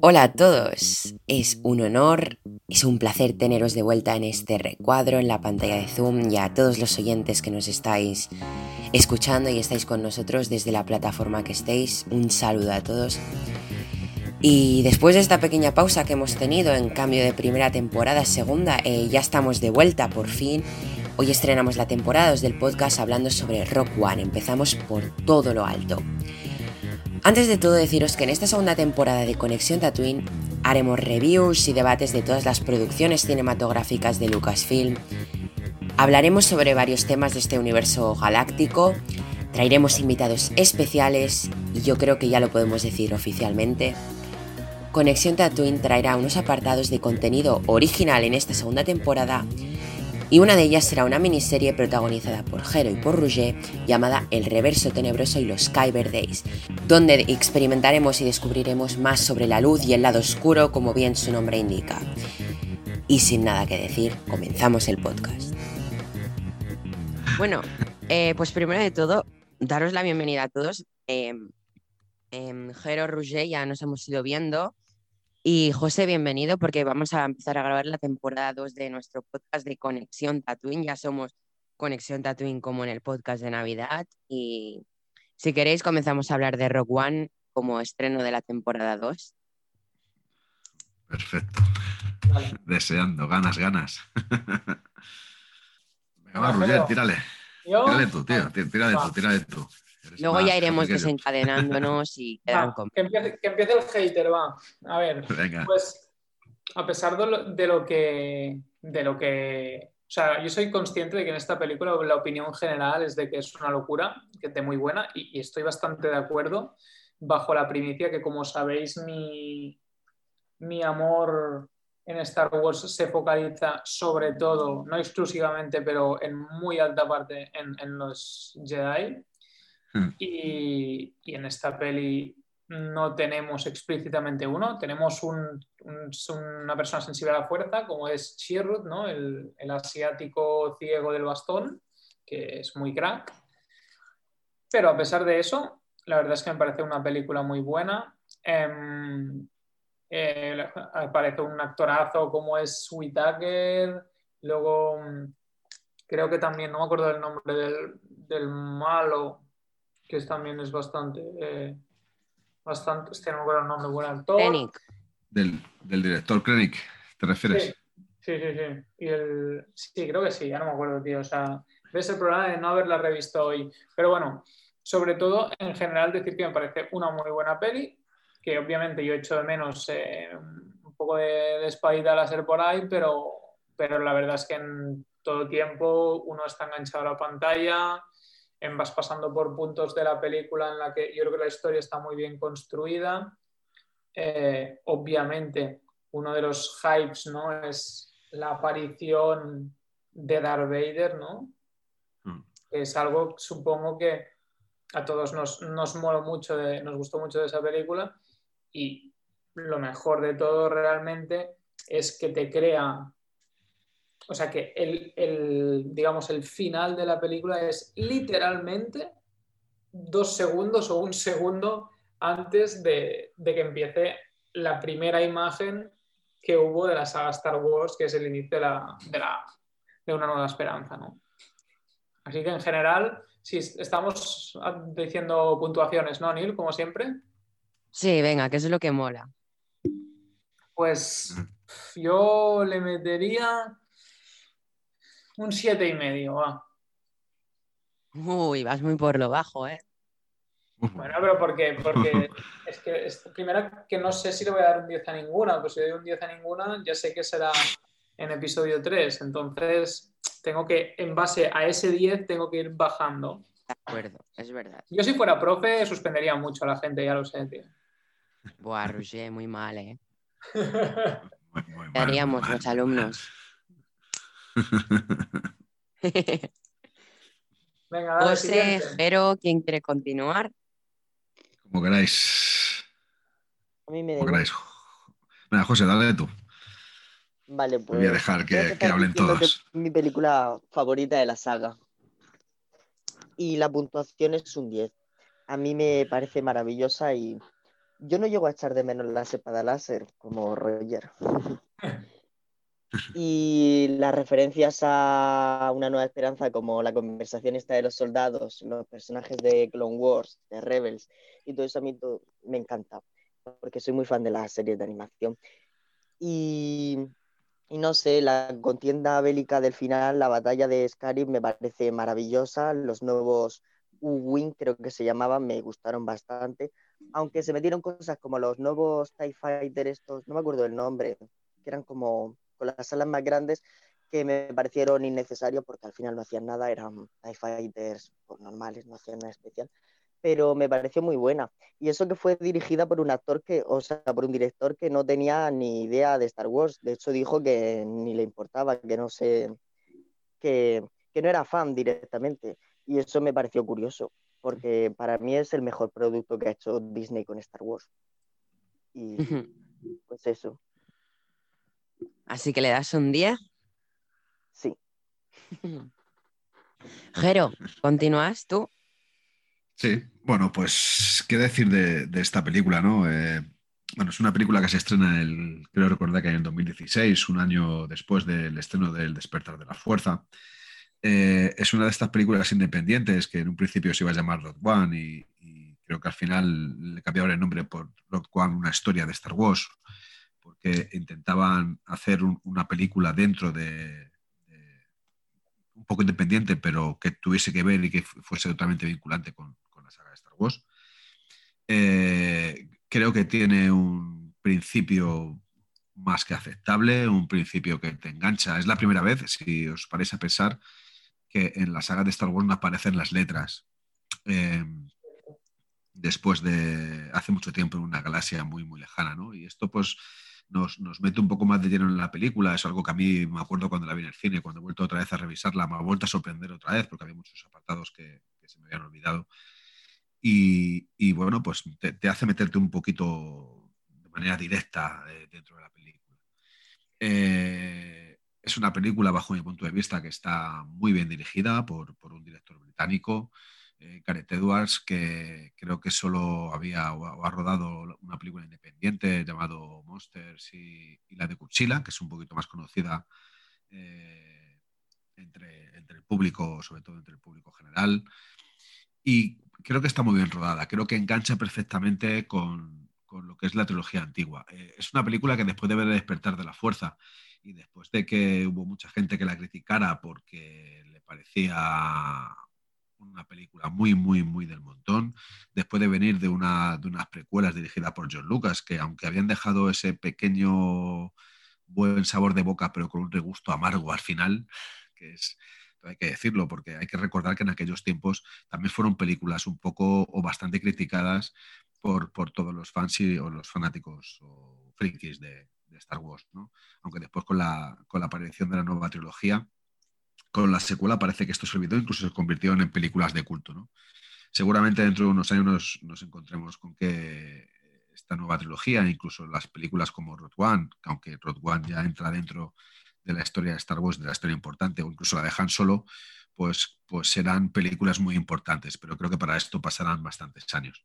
Hola a todos, es un honor, es un placer teneros de vuelta en este recuadro en la pantalla de Zoom y a todos los oyentes que nos estáis escuchando y estáis con nosotros desde la plataforma que estéis, un saludo a todos. Y después de esta pequeña pausa que hemos tenido en cambio de primera temporada a segunda, eh, ya estamos de vuelta por fin. Hoy estrenamos la temporada 2 del podcast hablando sobre Rock One. Empezamos por todo lo alto. Antes de todo deciros que en esta segunda temporada de Conexión Tatooine haremos reviews y debates de todas las producciones cinematográficas de Lucasfilm. Hablaremos sobre varios temas de este universo galáctico, traeremos invitados especiales y yo creo que ya lo podemos decir oficialmente. Conexión Tatooine traerá unos apartados de contenido original en esta segunda temporada y una de ellas será una miniserie protagonizada por Hero y por Rouget llamada El Reverso Tenebroso y los Kyber Days, donde experimentaremos y descubriremos más sobre la luz y el lado oscuro como bien su nombre indica. Y sin nada que decir, comenzamos el podcast. Bueno, eh, pues primero de todo, daros la bienvenida a todos. Eh, eh, Jero ya nos hemos ido viendo y José, bienvenido porque vamos a empezar a grabar la temporada 2 de nuestro podcast de Conexión Tatooine. Ya somos Conexión Tatooine como en el podcast de Navidad. Y si queréis, comenzamos a hablar de Rock One como estreno de la temporada 2. Perfecto. Deseando, ganas, ganas. Venga, va, Roger, tírale. Tírale tú, tío. Tírale tú, tírale tú. Luego ya iremos desencadenándonos y quedan con... que, empiece, que, empiece, el hater, va. A ver, pues a pesar de lo, de lo, que... De lo que o sea, yo soy consciente de que en esta película la opinión general es de que es una locura, que es de muy buena, y, y, estoy bastante de acuerdo bajo la primicia que, como sabéis, mi, mi amor en Star Wars se focaliza sobre todo, no exclusivamente, pero en muy alta parte en, en los Jedi. Hmm. Y, en esta peli no tenemos explícitamente uno, tenemos una persona sensible a la fuerza, como es Chirrut, ¿no? el, asiático ciego del bastón, que es muy crack. Pero a pesar de eso, la verdad es que me parece una película muy buena. Em, eh, aparece un actorazo como es Whitaker, luego creo que también, no me acuerdo del nombre del, del malo, que también es bastante, eh, bastante, este no me acuerdo el nombre, buen actor. Del, del, director Krennic, ¿te refieres? Sí, sí, sí, Y el, sí, creo que sí, ya no me acuerdo, tío. O sea, ves el problema de no haberla revisto hoy. Pero bueno, sobre todo, en general, decir que me parece una muy buena peli, que obviamente yo echo de menos eh, un poco de, de espadita al hacer por ahí, pero, pero la verdad es que en todo tiempo uno está enganchado a la pantalla, vas pasando por puntos de la película en la que yo creo que la historia está muy bien construida. Eh, obviamente, uno de los hypes ¿no? es la aparición de Darth Vader, ¿no? Mm. Es algo, supongo que a todos nos, nos mucho, de, nos gustó mucho de esa película y lo mejor de todo realmente es que te crea o sea que el, digamos, el final de la película es literalmente dos segundos o un segundo antes de, que empiece la primera imagen que hubo de la saga Star Wars, que es el inicio de, la, de, una nueva esperanza. ¿no? Así que en general, si estamos diciendo puntuaciones, ¿no, Neil? Como siempre. Sí, venga, que es lo que mola. Pues yo le metería un siete y medio, va. Uy, vas muy por lo bajo, ¿eh? Bueno, pero porque, porque es que es, primero que no sé si le voy a dar un 10 a ninguna, pues si le doy un 10 a ninguna, ya sé que será en episodio 3. Entonces, tengo que, en base a ese 10, tengo que ir bajando. De acuerdo, es verdad. Yo si fuera profe, suspendería mucho a la gente, ya lo sé, tío. Buah, Roger, muy mal, ¿eh? ¿Qué haríamos los alumnos? Venga, dale, José, pero ¿quién quiere continuar? Como queráis. A mí me Como queráis. Venga, José, dale tú. Vale, pues. Voy a dejar que, que hablen todos. mi película favorita de la saga. Y la puntuación es un 10. A mí me parece maravillosa y yo no llego a echar de menos la sepada láser como Roger. y las referencias a una nueva esperanza como la conversación esta de los soldados, los personajes de Clone Wars, de Rebels y todo eso a mí me encanta porque soy muy fan de las series de animación. Y, y, no sé, la contienda bélica del final, la batalla de Scarif me parece maravillosa, los nuevos U-Wing creo que se llamaban, me gustaron bastante, aunque se metieron cosas como los nuevos TIE Fighter estos, no me acuerdo el nombre, que eran como con las alas más grandes, que me parecieron innecesarios porque al final no hacían nada, eran TIE Fighters pues, normales, no hacían nada especial pero me pareció muy buena. Y eso que fue dirigida por un actor que, o sea, por un director que no tenía ni idea de Star Wars. De hecho, dijo que ni le importaba, que no sé, que, que no era fan directamente. Y eso me pareció curioso, porque para mí es el mejor producto que ha hecho Disney con Star Wars. Y pues eso. Así que le das un día. Sí. Jero, ¿continúas tú? Sí, bueno, pues qué decir de, esta película, ¿no? Eh, bueno, es una película que se estrena, el, creo recordar que en el 2016, un año después del estreno del Despertar de la Fuerza. Eh, es una de estas películas independientes que en un principio se iba a llamar Rock One y, creo que al final le cambiaron el nombre por Rock One, una historia de Star Wars, porque intentaban hacer una película dentro de, un poco independiente, pero que tuviese que ver y que fuese totalmente vinculante con, saga de Star Wars. Eh, creo que tiene un principio más que aceptable, un principio que te engancha. Es la primera vez, si os parece a pensar, que en la saga de Star Wars no aparecen las letras. Eh, después de hace mucho tiempo en una galaxia muy, muy lejana, ¿no? Y esto, pues, nos, mete un poco más de lleno en la película. Es algo que a mí me acuerdo cuando la vi en el cine, cuando he vuelto otra vez a revisarla, me ha vuelto a sorprender otra vez porque había muchos apartados que, que se me habían olvidado. Y, bueno, pues te, hace meterte un poquito de manera directa eh, dentro de la película. Eh, es una película, bajo mi punto de vista, que está muy bien dirigida por, por un director británico, eh, Edwards, que creo que solo había o ha rodado una película independiente llamado Monsters y, la de Cuchilla, que es un poquito más conocida entre, entre el público, sobre todo entre el público general. Y creo que está muy bien rodada, creo que engancha perfectamente con, con lo que es la trilogía antigua. Eh, es una película que después de ver el despertar de la fuerza y después de que hubo mucha gente que la criticara porque le parecía una película muy, muy, muy del montón, después de venir de, una, de unas precuelas dirigidas por John Lucas, que aunque habían dejado ese pequeño buen sabor de boca, pero con un regusto amargo al final, que es hay que decirlo, porque hay que recordar que en aquellos tiempos también fueron películas un poco o bastante criticadas por, por todos los fans y, o los fanáticos o frikis de, Star Wars, ¿no? Aunque después con la, con la aparición de la nueva trilogía, con la secuela parece que esto se olvidó, incluso se convirtieron en películas de culto, ¿no? Seguramente dentro de unos años nos, nos encontremos con que esta nueva trilogía, incluso las películas como Road One, aunque Road One ya entra dentro de la historia de Star Wars, de la historia importante, o incluso la dejan Solo, pues, pues serán películas muy importantes, pero creo que para esto pasarán bastantes años.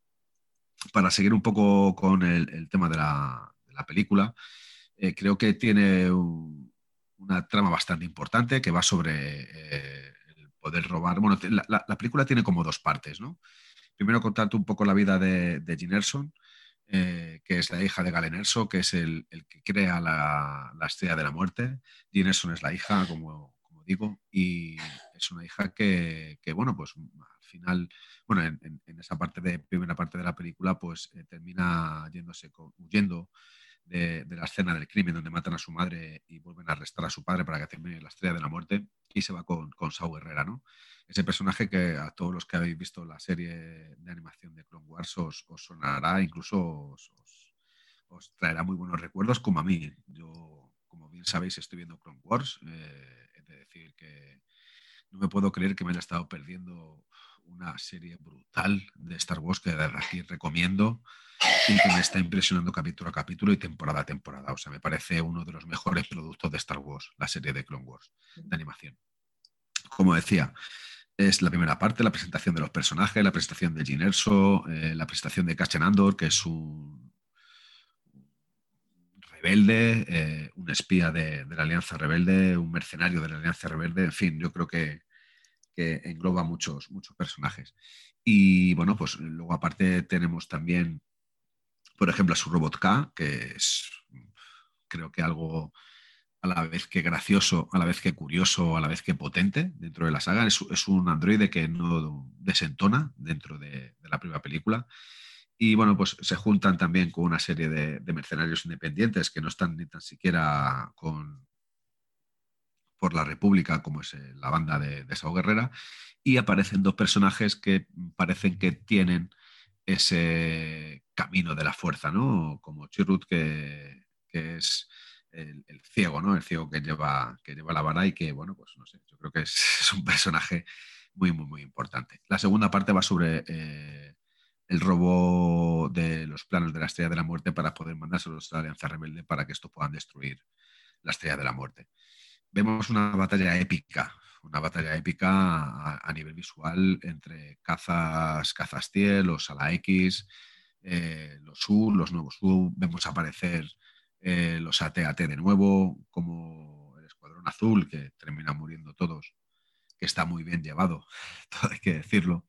Para seguir un poco con el, tema de la, película, eh, creo que tiene una trama bastante importante que va sobre eh, el poder robar. Bueno, la, película tiene como dos partes, ¿no? Primero contarte un poco la vida de, de Erson, eh, que es la hija de Galen Erso, que es el, que crea la, estrella de la muerte. Jean Erso es la hija, como, digo, y es una hija que, bueno, pues al final, bueno, en, esa parte de, primera parte de la película, pues eh, termina yéndose, huyendo de, la escena del crimen donde matan a su madre y vuelven a arrestar a su padre para que termine la estrella de la muerte y se va con, con Herrera, ¿no? Ese personaje que a todos los que habéis visto la serie de animación de Clone Wars os, sonará, incluso os, traerá muy buenos recuerdos, como a mí. Yo, como bien sabéis, estoy viendo Clone Wars. Eh, es decir que no me puedo creer que me haya estado perdiendo una serie brutal de Star Wars que de aquí recomiendo y que me está impresionando capítulo a capítulo y temporada a temporada. O sea, me parece uno de los mejores productos de Star Wars, la serie de Clone Wars de animación. Como decía, es la primera parte, la presentación de los personajes, la presentación de Gin Erso, eh, la presentación de Cassian Andor, que es un rebelde, eh, un espía de, la Alianza Rebelde, un mercenario de la Alianza Rebelde, en fin, yo creo que, engloba muchos, muchos personajes. Y bueno, pues luego aparte tenemos también, por ejemplo, a su robot K, que es creo que algo a la vez que gracioso, a la vez que curioso, a la vez que potente dentro de la saga. Es, un androide que no desentona dentro de, la primera película. Y bueno, pues se juntan también con una serie de, mercenarios independientes que no están ni tan siquiera con, por la República, como es eh, la banda de, de Sao Guerrera, y aparecen dos personajes que parecen que tienen ese camino de la fuerza, ¿no? Como Chirrut, que, es el, ciego, ¿no? El ciego que lleva, que lleva la vara y que, bueno, pues no sé, yo creo que es, un personaje muy, muy, muy importante. La segunda parte va sobre eh, el robo de los planos de la Estrella de la Muerte para poder mandárselos a la Alianza Rebelde para que estos puedan destruir la Estrella de la Muerte. Vemos una batalla épica, una batalla épica a, nivel visual entre cazas, cazas Tiel, los Ala X, eh, los U, los nuevos U. Vemos aparecer eh, los AT-AT de nuevo, como el Escuadrón Azul, que termina muriendo todos, que está muy bien llevado, hay que decirlo,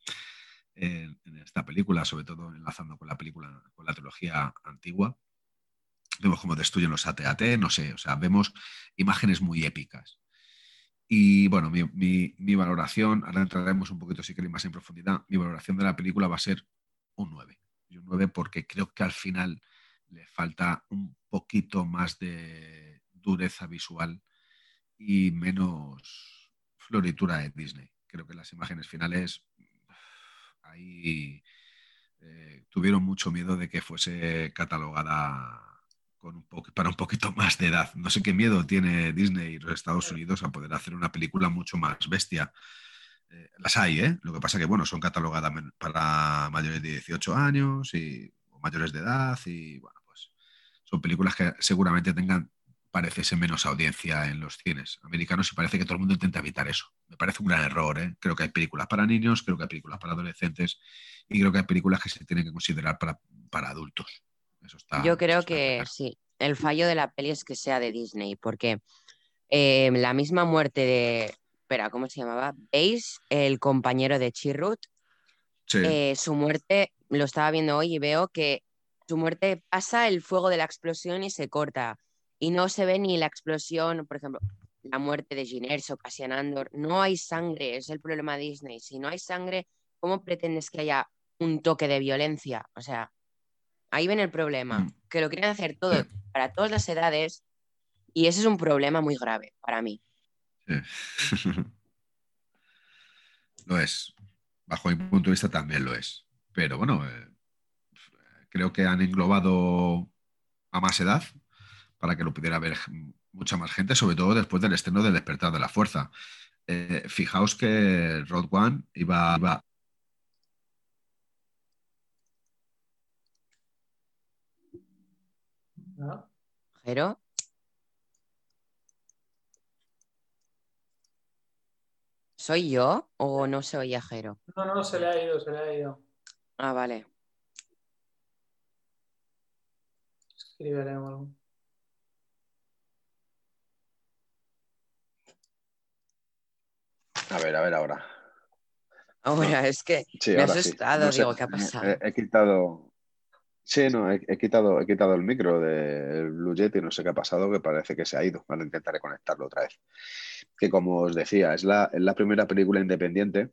en, esta película, sobre todo enlazando con la película, con la trilogía antigua. Vemos cómo destruyen los AT-AT, no sé, o sea, vemos imágenes muy épicas. Y bueno, mi, mi, valoración, ahora entraremos un poquito si queréis más en profundidad, mi valoración de la película va a ser un 9. Y un 9 porque creo que al final le falta un poquito más de dureza visual y menos floritura de Disney. Creo que las imágenes finales ahí eh, tuvieron mucho miedo de que fuese catalogada para un poquito más de edad. No sé qué miedo tiene Disney y los Estados Unidos a poder hacer una película mucho más bestia. Eh, las hay, ¿eh? Lo que pasa que, bueno, son catalogadas para mayores de 18 años y mayores de edad y, bueno, son películas que seguramente tengan, parece ser menos audiencia en los cines americanos y parece que todo el mundo intenta evitar eso. Me parece un gran error. ¿eh? Creo que hay películas para niños, creo que hay películas para adolescentes y creo que hay películas que se tienen que considerar para, para adultos. Eso está, Yo creo que sí. El fallo de la peli es que sea de Disney, porque eh, la misma muerte de. Espera, ¿cómo se llamaba? Ace, el compañero de Chirrut. Eh, su muerte lo estaba viendo hoy y veo que su muerte pasa el fuego de la explosión y se corta. Y no se ve ni la explosión, por ejemplo, la muerte de Giners o Cassian Andor. No hay sangre, es el problema de Disney. Si no hay sangre, ¿cómo pretendes que haya un toque de violencia? O sea, ahí ven el problema, mm. que lo quieren hacer todo para todas las edades y ese es un problema muy grave para mí. lo es. Bajo mi punto de vista también lo es. Pero bueno, eh, creo que han englobado a más edad para que lo pudiera ver mucha más gente, sobre todo después del estreno del Despertar de la Fuerza. Eh, fijaos que Road One iba, iba ¿Jero? ¿Soy yo o no soy oye Jero? No, no, se le ha ido, se le ha ido. Ah, vale. A ver, a ver ahora. Ahora, es que me has asustado, digo, ¿qué ha pasado? He, quitado. Sí, no, he, quitado, he quitado el micro del Blue y no sé qué ha pasado, que parece que se ha ido. Ahora intentaré conectarlo otra vez. Que como os decía, es la, es la primera película independiente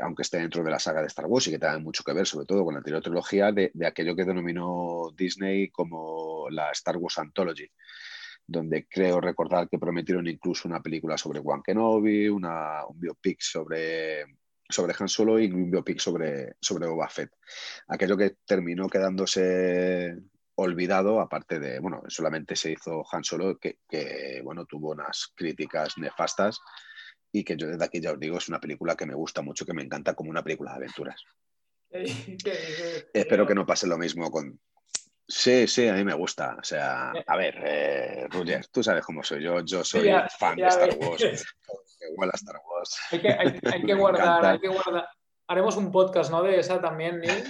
aunque esté dentro de la saga de Star Wars y que tenga mucho que ver, sobre todo con la anterior trilogía, de, aquello que denominó Disney como la Star Wars Anthology, donde creo recordar que prometieron incluso una película sobre Juan Kenobi, una, un biopic sobre, sobre Han Solo y un biopic sobre, sobre Boba Fett. Aquello que terminó quedándose olvidado, aparte de, bueno, solamente se hizo Han Solo, que, que bueno, tuvo unas críticas nefastas y que yo desde aquí ya os digo, es una película que me gusta mucho, que me encanta como una película de aventuras. Espero que no pase lo mismo con... Sí, sí, a mí me gusta. O sea, a ver, eh, tú sabes cómo soy yo, yo soy fan de Star Wars. Igual a Star Wars. Hay que, hay, hay que Me guardar, encanta. hay que guardar. Haremos un podcast, ¿no? De esa también, Neil.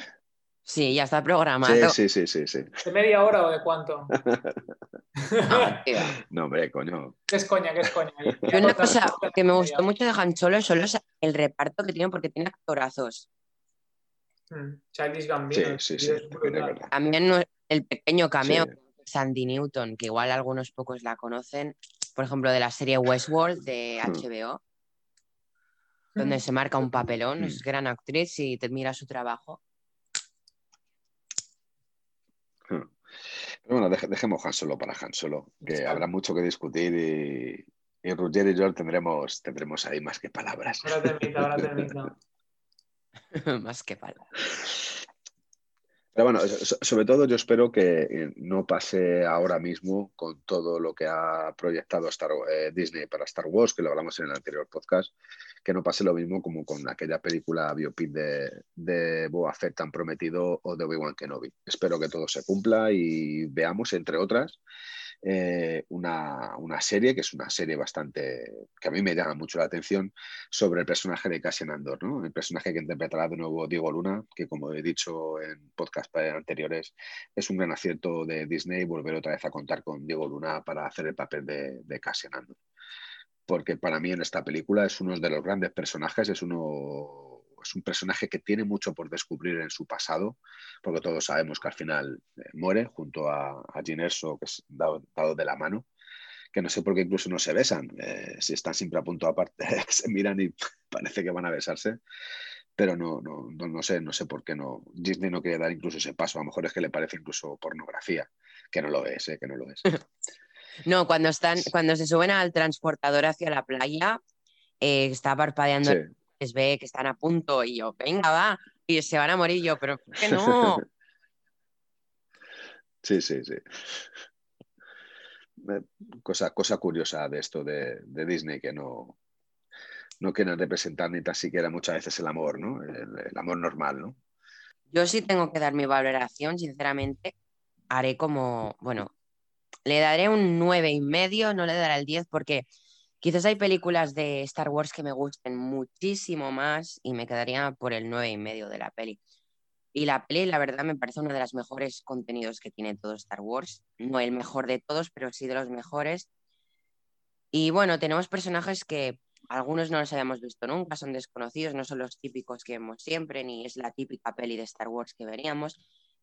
Sí, ya está programado. Sí, sí, sí, sí, sí. ¿De media hora o de cuánto? No, tío. No, hombre, coño. ¿Qué es coña? ¿Qué es coña? Y una cosa que me gustó mucho de Han Solo solo es el reparto que tiene porque tiene actorazos. Mm, Childish Sí, Gambino. sí, sí, es también el pequeño cameo Sí. de Sandy Newton, que igual algunos pocos la conocen, por ejemplo, de la serie Westworld de Hmm. HBO, donde se marca un papelón, es gran actriz y te mira su trabajo. Pero bueno, deje- dejemos Han Solo para Han Solo, que Sí. habrá mucho que discutir y, y Roger y yo tendremos, tendremos ahí más que palabras. Ahora termina, ahora termina. Más que palo. Bueno, so- sobre todo yo espero que eh, no pase ahora mismo con todo lo que ha proyectado Star- eh, Disney para Star Wars, que lo hablamos en el anterior podcast, que no pase lo mismo como con aquella película biopic de, de Boba Fett tan prometido o de Obi-Wan Kenobi. Espero que todo se cumpla y veamos, entre otras, eh, una, una serie, que es una serie bastante, que a mí me llama mucho la atención, sobre el personaje de Cassian Andor, ¿no? El personaje que interpretará de nuevo Diego Luna, que como he dicho en podcast anteriores, es un gran acierto de Disney volver otra vez a contar con Diego Luna para hacer el papel de, de Cassian Andor. Porque para mí en esta película es uno de los grandes personajes, es uno es un personaje que tiene mucho por descubrir en su pasado, porque todos sabemos que al final eh, muere junto a, a Jyn Erso, que es dado, dado de la mano, que no sé por qué incluso no se besan, eh, si están siempre a punto aparte, se miran y parece que van a besarse, pero no, no, no, no sé, no sé por qué no. Disney no quiere dar incluso ese paso, a lo mejor es que le parece incluso pornografía, que no lo es, eh, que no lo es. No, cuando están, cuando se suben al transportador hacia la playa, eh, está parpadeando, Sí. Les ve que están a punto y yo, venga, va, y se van a morir yo, pero ¿por qué no? Sí, sí, sí. Eh, Cosa, cosa curiosa de esto de, de Disney, que no, no quieren representar ni tan siquiera muchas veces el amor, ¿no? El, el amor normal, ¿no? Yo sí tengo que dar mi valoración, sinceramente, haré como, bueno, le daré un nueve y medio, no le daré el 10 porque quizás hay películas de Star Wars que me gusten muchísimo más y me quedaría por el nueve y medio de la peli. Y la peli, la verdad, me parece uno de los mejores contenidos que tiene todo Star Wars. No el mejor de todos, pero sí de los mejores. Y bueno, tenemos personajes que algunos no los habíamos visto nunca, son desconocidos, no son los típicos que vemos siempre, ni es la típica peli de Star Wars que veríamos,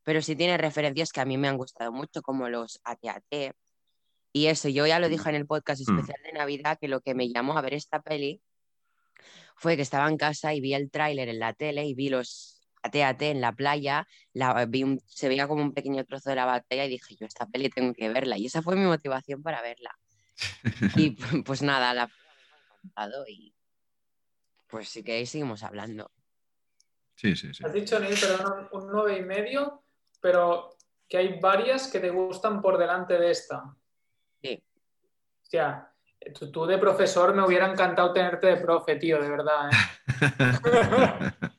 pero sí tiene referencias que a mí me han gustado mucho, como los AT-AT. Y eso, yo ya lo dije en el podcast Mm. especial de Navidad, que lo que me llamó a ver esta peli fue que estaba en casa y vi el tráiler en la tele y vi los AT-AT en la playa, la, vi un- se veía como un pequeño trozo de la batalla y dije, yo esta peli tengo que verla. Y esa fue mi motivación para verla. Y pues nada, la peli me ha encantado y pues si queréis seguimos hablando. Sí, sí, sí. Has dicho, Neil, perdón, un nueve y medio, pero que hay varias que te gustan por delante de esta. Hostia, tú, tú de profesor me hubiera encantado tenerte de profe, tío, de verdad. ¿eh?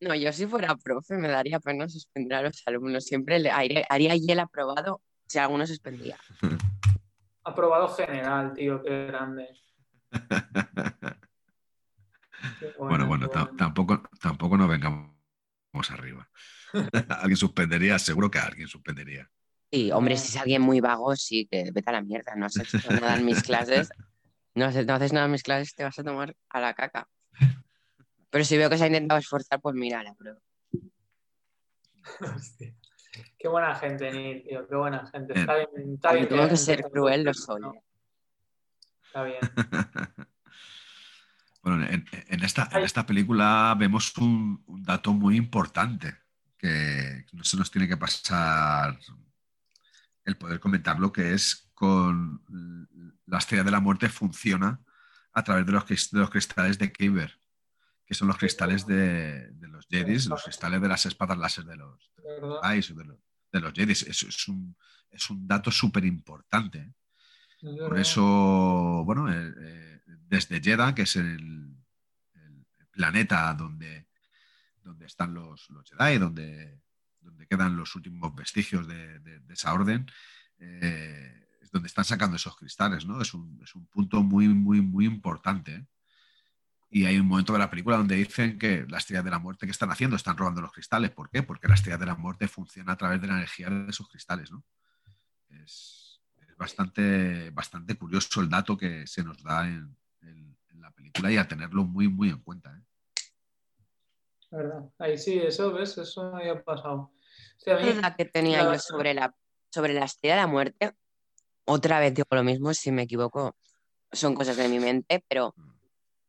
No, yo si fuera profe me daría pena suspender a los alumnos. Siempre le haría, haría y el aprobado si alguno suspendía. Aprobado general, tío, qué grande. Qué Bueno, bueno, ta- tampoco, tampoco nos vengamos arriba. alguien suspendería, seguro que alguien suspendería. Y hombre, si es alguien muy vago, sí, que vete a la mierda. No haces nada en mis clases. No haces, no haces nada en mis clases, te vas a tomar a la caca. Pero si veo que se ha intentado esforzar, pues mira, la prueba. Hostia. Qué buena gente, Neil, tío, qué buena gente. Está bien, está Aunque bien tengo que ser cruel, lo soy. ¿no? Está bien. Bueno, en, en esta, en esta película vemos un, un dato muy importante que no se nos tiene que pasar el poder comentarlo, que es con la estrella de la muerte funciona a través de los, cris- de los cristales de Kyber, que son los cristales de, de los Jedis, los cristales de las espadas láser de los, de los. Jedi de los, de los Jedis. Eso es un, es un dato súper importante. Por eso, bueno, eh, eh, desde Jeddah, que es el, el planeta donde, donde están los, los Jedi, donde, donde quedan los últimos vestigios de, esa orden, eh, es donde están sacando esos cristales, ¿no? Es un, es un punto muy, muy, muy importante. Y hay un momento de la película donde dicen que la estrella de la muerte, ¿qué están haciendo? Están robando los cristales. ¿Por qué? Porque la estrella de la muerte funciona a través de la energía de esos cristales, ¿no? Es, bastante, bastante curioso el dato que se nos da en la película y a tenerlo muy, muy en cuenta. ¿eh? ¿Verdad? Ahí sí, eso, ¿ves? Eso me había pasado. O sea, a mí- duda que tenía la- yo sobre la, sobre la estrella de la muerte. Otra vez digo lo mismo, si me equivoco, son cosas de mi mente, pero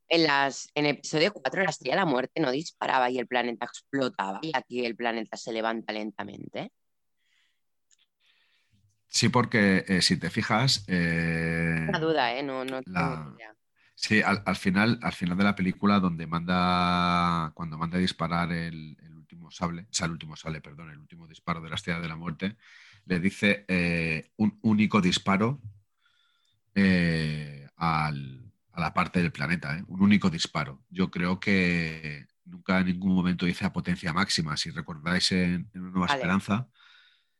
en, las, en episodio 4 la estrella de la muerte no disparaba y el planeta explotaba y aquí el planeta se levanta lentamente. Sí, porque eh, si te fijas, eh, Una duda, ¿eh? No, no tengo La- idea. Sí, al, al final, al final de la película, donde manda, cuando manda a disparar el, el último sable, o sea, el último sable, perdón, el último disparo de la estrella de la muerte, le dice eh, un único disparo eh, al- a la parte del planeta, ¿eh? un único disparo. Yo creo que nunca en ningún momento dice a potencia máxima. Si recordáis en, en Una Nueva Vale. Esperanza,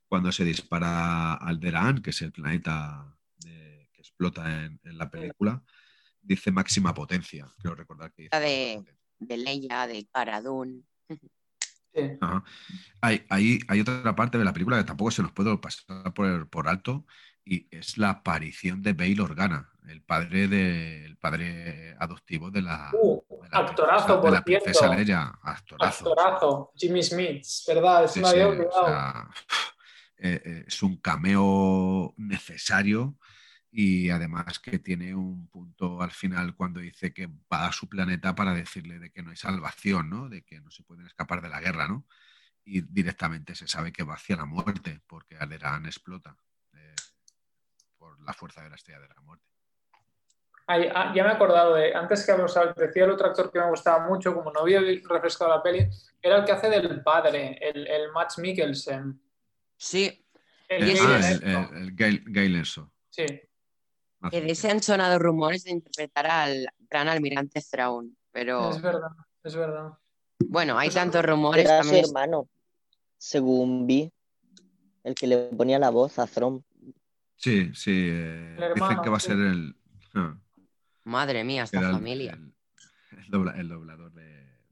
cuando se dispara al Deraan, que es el planeta de- que explota en, en la película, dice máxima potencia. Creo recordar que dice. La de-. De Leia, de Cara Dune. sí. Ajá. Hay, hay- hay otra parte de la película que tampoco se nos puede pasar por, por alto y es la aparición de Bail Organa, el padre, de, el padre adoptivo de la, Uh, de la actorazo, princesa- de por la princesa cierto. Leia. Actorazo. Actorazo, Jimmy Smith, ¿verdad? Sí, me sí, había o olvidado. sea, eh, eh, es un cameo necesario y además que tiene un punto al final cuando dice que va a su planeta para decirle de que no hay salvación, ¿no? De que no se pueden escapar de la guerra, ¿no? Y directamente se sabe que va hacia la muerte porque Alderaan explota eh, por la fuerza de la estrella de la muerte. Ay, ah, ya me he acordado de, antes que os decía el otro actor que me gustaba mucho, como no había refrescado la peli, era el que hace del padre, el, el Max Mikkelsen. Sí, El ah, el, el, el Gail. Sí, que de ese han sonado rumores de interpretar al gran almirante Thrawn, pero es verdad, es verdad. bueno, hay Eso- tantos rumores Era también. hermano, según vi, el que le ponía la voz a Throm. Sí, sí. eh, dicen que va a ser el... ah, Madre mía, esta era familia. El, el dobla- el doblador de,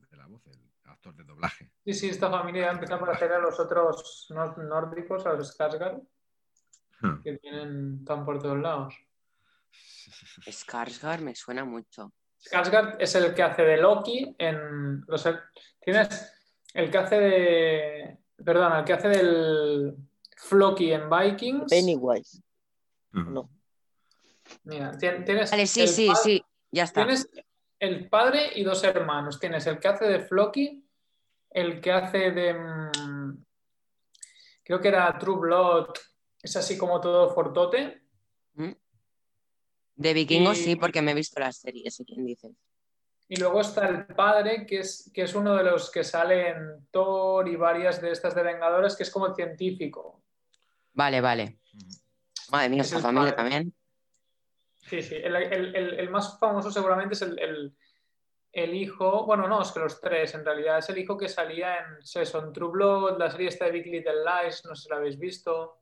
de la voz, el actor de doblaje. Sí, sí, esta familia empieza a parecer a los otros nórdicos, a los Skarsgård, Ah. que tienen tan por todos lados. Skarsgård me suena mucho. Skarsgård es el que hace de Loki en los tienes el que hace de perdón, el que hace del Floki en Vikings. Pennywise. No. Mira, tien- tienes Vale, sí, el sí, sí, ya está. Tienes el padre y dos hermanos. Tienes el que hace de Floki, el que hace de mm, creo que era True Blood, es así como todo fortote. ¿Mm? De vikingos Y- sí, porque me he visto la serie, sé quién dices. Y luego está el padre, que es, que es uno de los que sale en Thor y varias de estas de Vengadores, que es como el científico. Vale, vale. Madre mía, Es esta familia padre. también. Sí, sí. El, el- el- el más famoso seguramente es el, el- el hijo, bueno, no, es que los tres en realidad, es el hijo que salía en Season True Blood, la serie esta de Big Little Lies, no sé si la habéis visto.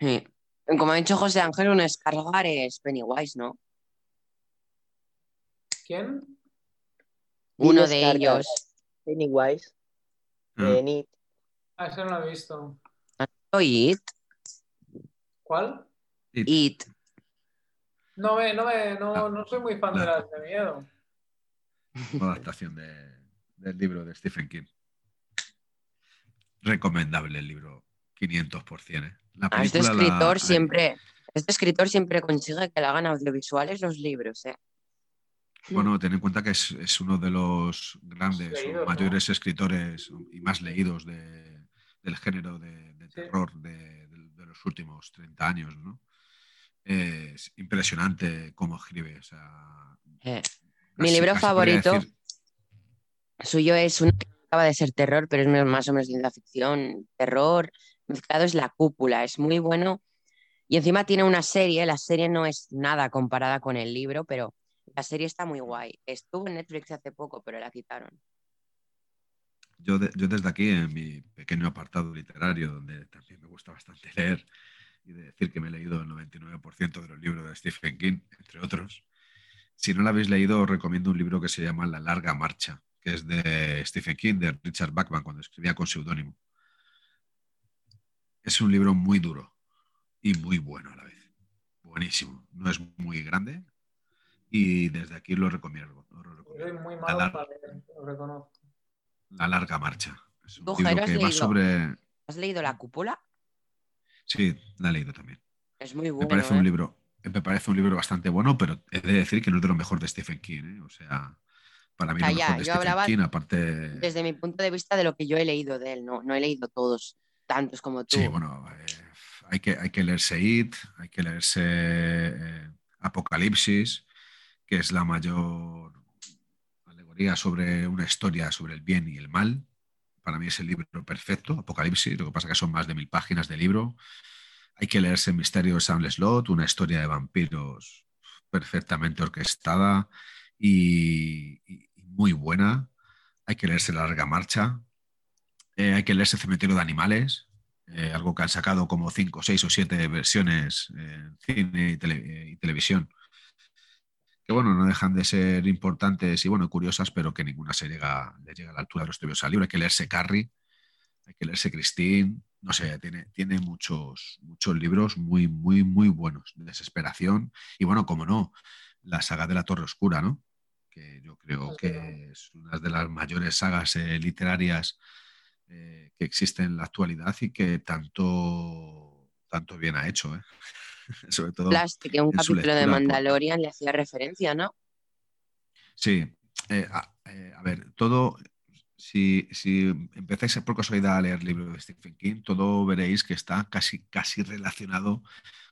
Sí. Como ha dicho José Ángel, un Skarsgård es Pennywise, ¿no? ¿Quién? Uno de ellos. Pennywise, de Nit. Ah, ese no lo he visto. It. ¿Cuál? It. No, me, no, me, no, Ah. no soy muy fan de las de miedo. Una adaptación de- del libro de Stephen King. Recomendable el libro, 500%. ¿eh? La A este escritor la- siempre, este escritor siempre consigue que le hagan audiovisuales los libros, ¿eh? Bueno, ten en cuenta que es, es uno de los grandes o mayores escritores y más leídos de- del género de, de Sí. terror de, de- de los últimos 30 años, ¿no? Es impresionante cómo escribe. o sea, Eh, Mi libro favorito decir- suyo es uno que acaba de ser terror, pero es más o menos ciencia ficción, terror, mezclado es La Cúpula, es muy bueno. Y encima tiene una serie, la serie no es nada comparada con el libro, pero la serie está muy guay. Estuvo en Netflix hace poco, pero la quitaron. Yo, yo desde aquí, en mi pequeño apartado literario, donde también me gusta bastante leer, y de decir que me he leído el 99% de los libros de Stephen King, entre otros, Si no lo habéis leído, os recomiendo un libro que se llama La larga marcha, que es de Stephen King, de Richard Bachman, cuando escribía con seudónimo. Es un libro muy duro y muy bueno a la vez. Buenísimo. No es muy grande y desde aquí lo recomiendo. muy malo la, para lo reconozco. La larga marcha. Es un libro que va sobre... ¿Has leído La cúpula? Sí, la he leído también. Es muy bueno. Me parece un ¿eh? libro me parece un libro bastante bueno, pero he de decir que no es de lo mejor de Stephen King. ¿eh? O sea, para mí O sea, lo ya, mejor de yo Stephen hablaba King, aparte. Desde mi punto de vista de lo que yo he leído de él, no, no he leído todos, tantos como tú. Sí, bueno, eh, hay, que, hay que leerse It, hay que leerse eh, Apocalipsis, que es la mayor alegoría sobre una historia sobre el bien y el mal. Para mí es el libro perfecto, Apocalipsis, lo que pasa es que son más de mil páginas de libro. Hay que leerse Misterio de Sam Slot, una historia de vampiros perfectamente orquestada y, y- y muy buena. Hay que leerse La Larga Marcha. Eh, hay que leerse Cementerio de Animales, eh, algo que han sacado como cinco, seis o siete versiones en cine y, tele- eh, y televisión. Que bueno, no dejan de ser importantes y bueno, curiosas, pero que ninguna se llega, le llega a la altura de los tebeos al libro. Hay que leerse Carrie, hay que leerse Christine, no sé, tiene, tiene muchos, muchos libros muy, muy, muy buenos, de desesperación. Y bueno, como no, la saga de la Torre Oscura, ¿no? Que yo creo que es una de las mayores sagas eh, literarias eh, que existen en la actualidad y que tanto, tanto bien ha hecho, ¿eh? Sobre todo. Plastic, que un capítulo de por- Mandalorian le hacía referencia, ¿no? Sí, eh, a, eh, a ver, todo, si, si empezáis por casualidad a leer libros de Stephen King, todo veréis que está casi, casi relacionado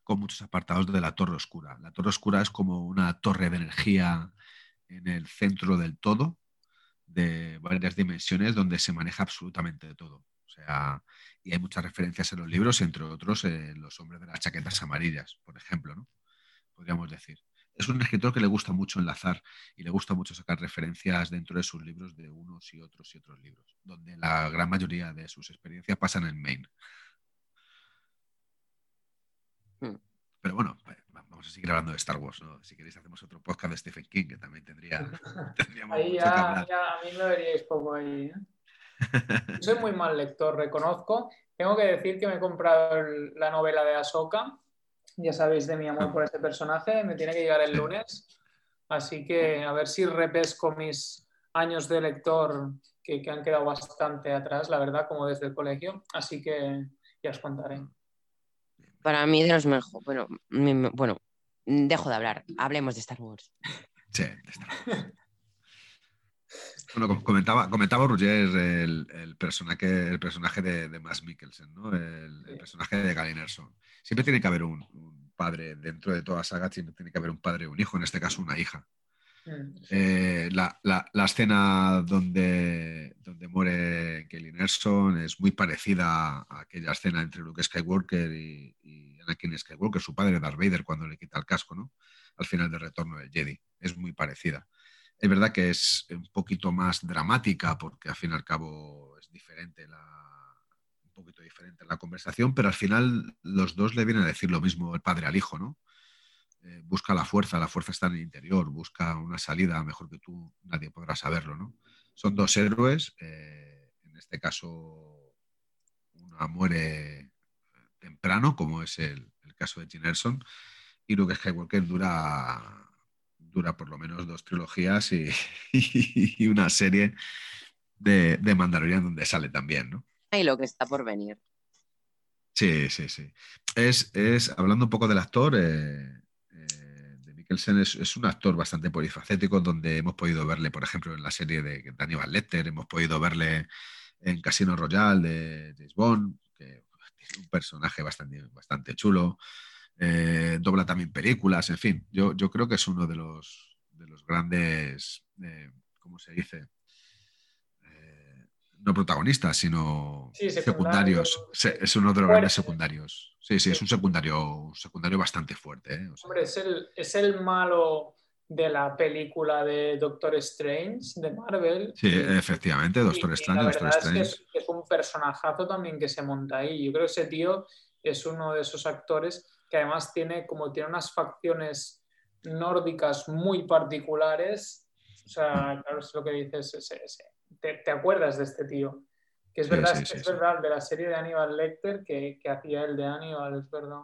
con muchos apartados de la Torre Oscura. La Torre Oscura es como una torre de energía en el centro del todo, de varias dimensiones, donde se maneja absolutamente todo. O sea, y hay muchas referencias en los libros, entre otros en Los hombres de las chaquetas amarillas, por ejemplo, ¿no? Podríamos decir. Es un escritor que le gusta mucho enlazar y le gusta mucho sacar referencias dentro de sus libros de unos y otros y otros libros, donde la gran mayoría de sus experiencias pasan en Maine. Hmm. Pero bueno, vamos a seguir hablando de Star Wars, ¿no? Si queréis hacemos otro podcast de Stephen King, que también tendría, tendríamos Ahí mucho que ya, ya a mí me veríais poco ahí. ¿eh? Soy muy mal lector, reconozco. Tengo que decir que me he comprado el- la novela de Ahsoka. Ya sabéis de mi amor por este personaje. Me tiene que llegar el lunes. Así que a ver si repesco mis años de lector que, que han quedado bastante atrás, la verdad, como desde el colegio. Así que ya os contaré. Para mí de los mejores. Bueno, mi- bueno, dejo de hablar. Hablemos de Star Wars. Sí, de Star Wars. Bueno, com- comentaba, comentaba Roger el, el personaje, el personaje de, de Max Mikkelsen, ¿no? el, el personaje de Gary Nerson. Siempre tiene que haber un, un padre, dentro de toda saga, siempre tiene que haber un padre y un hijo, en este caso una hija. Mm. Eh, la, la- la escena donde, donde muere Kelly Nelson es muy parecida a aquella escena entre Luke Skywalker y, y Anakin Skywalker, su padre Darth Vader, cuando le quita el casco, ¿no? Al final del retorno del Jedi. Es muy parecida. Es verdad que es un poquito más dramática, porque al fin y al cabo es diferente la, un poquito diferente la conversación, pero al final los dos le vienen a decir lo mismo el padre al hijo, ¿no? Eh, busca la fuerza, la fuerza está en el interior, busca una salida, mejor que tú, nadie podrá saberlo, ¿no? Son dos héroes, eh, en este caso una muere temprano, como es el, el caso de Jyn Erso, y Luke Skywalker dura, dura por lo menos dos trilogías y, y una serie de, de Mandalorian donde sale también, ¿no? Y lo que está por venir. Sí, sí, sí. Es, es hablando un poco del actor, eh, eh, de Mikkelsen es, es un actor bastante polifacético, donde hemos podido verle, por ejemplo, en la serie de Daniel Lecter, hemos podido verle en Casino Royale de James Bond, que un personaje bastante, bastante chulo. Eh, dobla también películas, en fin. Yo, yo creo que es uno de los, de los grandes, eh, ¿cómo se dice? Eh, no protagonistas, sino Sí, secundarios. secundarios. Se- Es uno de los Fuerte. grandes secundarios. Sí, sí, es un secundario, un secundario bastante fuerte. O sea, Hombre, es el, es el malo de la película de Doctor Strange de Marvel. sí, Y- efectivamente, Doctor y- y Strange, la Doctor verdad Strange. Es, que es, es un personajazo también que se monta ahí. Yo creo que ese tío es uno de esos actores que además tiene como tiene unas facciones nórdicas muy particulares. O sea, claro, es lo que dices, te, acuerdas de este tío. Que es verdad, es, verdad, de la serie de Aníbal Lecter que, hacía el de Aníbal, es verdad.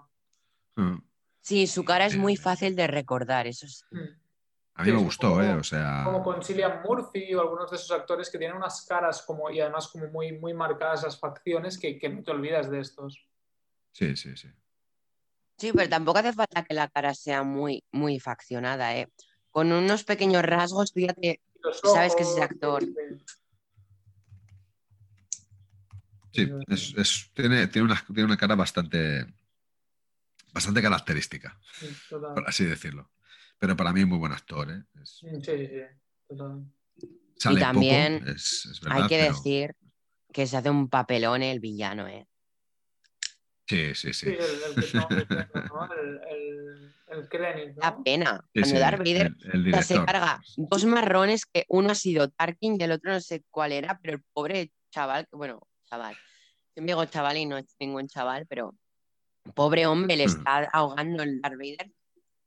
Mm. Sí, su cara es muy fácil de recordar, eso es. Mm. A mí me gustó, ¿eh? O sea... Como con Cillian Murphy o algunos de esos actores que tienen unas caras como, y además como muy, muy marcadas las facciones que, que no te olvidas de estos. Sí, sí, sí. Sí, pero tampoco hace falta que la cara sea muy, muy faccionada, ¿eh? Con unos pequeños rasgos, fíjate, sabes que es ese actor. Sí, es, tiene, tiene, una, tiene una cara bastante, bastante característica, por así decirlo. Pero para mí es muy buen actor. ¿eh? Sí, sí, y también hay que decir que se hace un papelón el villano. ¿eh? Sí, sí, sí. El, Krennic, ¿no? La pena. Cuando Darth Vader se carga dos marrones que uno ha sido Tarkin y el otro no sé cuál era, pero el pobre chaval, bueno, chaval, yo me digo chaval y no es ningún chaval, pero pobre hombre le mm. está ahogando el Darth Vader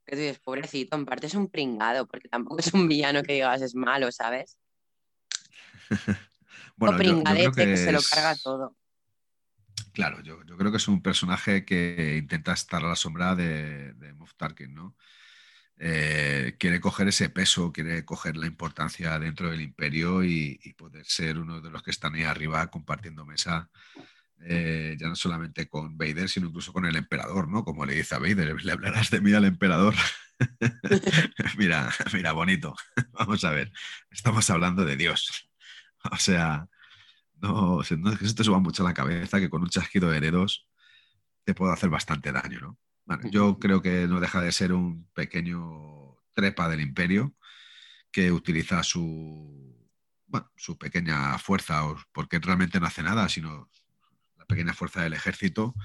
que tú dices, pobrecito, en parte es un pringado, porque tampoco es un villano que digas es malo, ¿sabes? bueno, o pringadete que, se lo carga todo. Claro, yo, creo que es un personaje que intenta estar a la sombra de, de Moff Tarkin, ¿no? Eh, quiere coger ese peso, quiere coger la importancia dentro del imperio y, y, poder ser uno de los que están ahí arriba compartiendo mesa eh, ya no solamente con Vader, sino incluso con el emperador, ¿no? Como le dice a Vader, le hablarás de mí al emperador. mira, mira, bonito. Vamos a ver, estamos hablando de Dios. O sea, no, no es que se te suba mucho a la cabeza que con un chasquido de dedos te puedo hacer bastante daño, ¿no? Bueno, yo creo que no deja de ser un pequeño trepa del imperio que utiliza su, bueno, su pequeña fuerza, porque realmente no hace nada, sino pequeña fuerza del ejército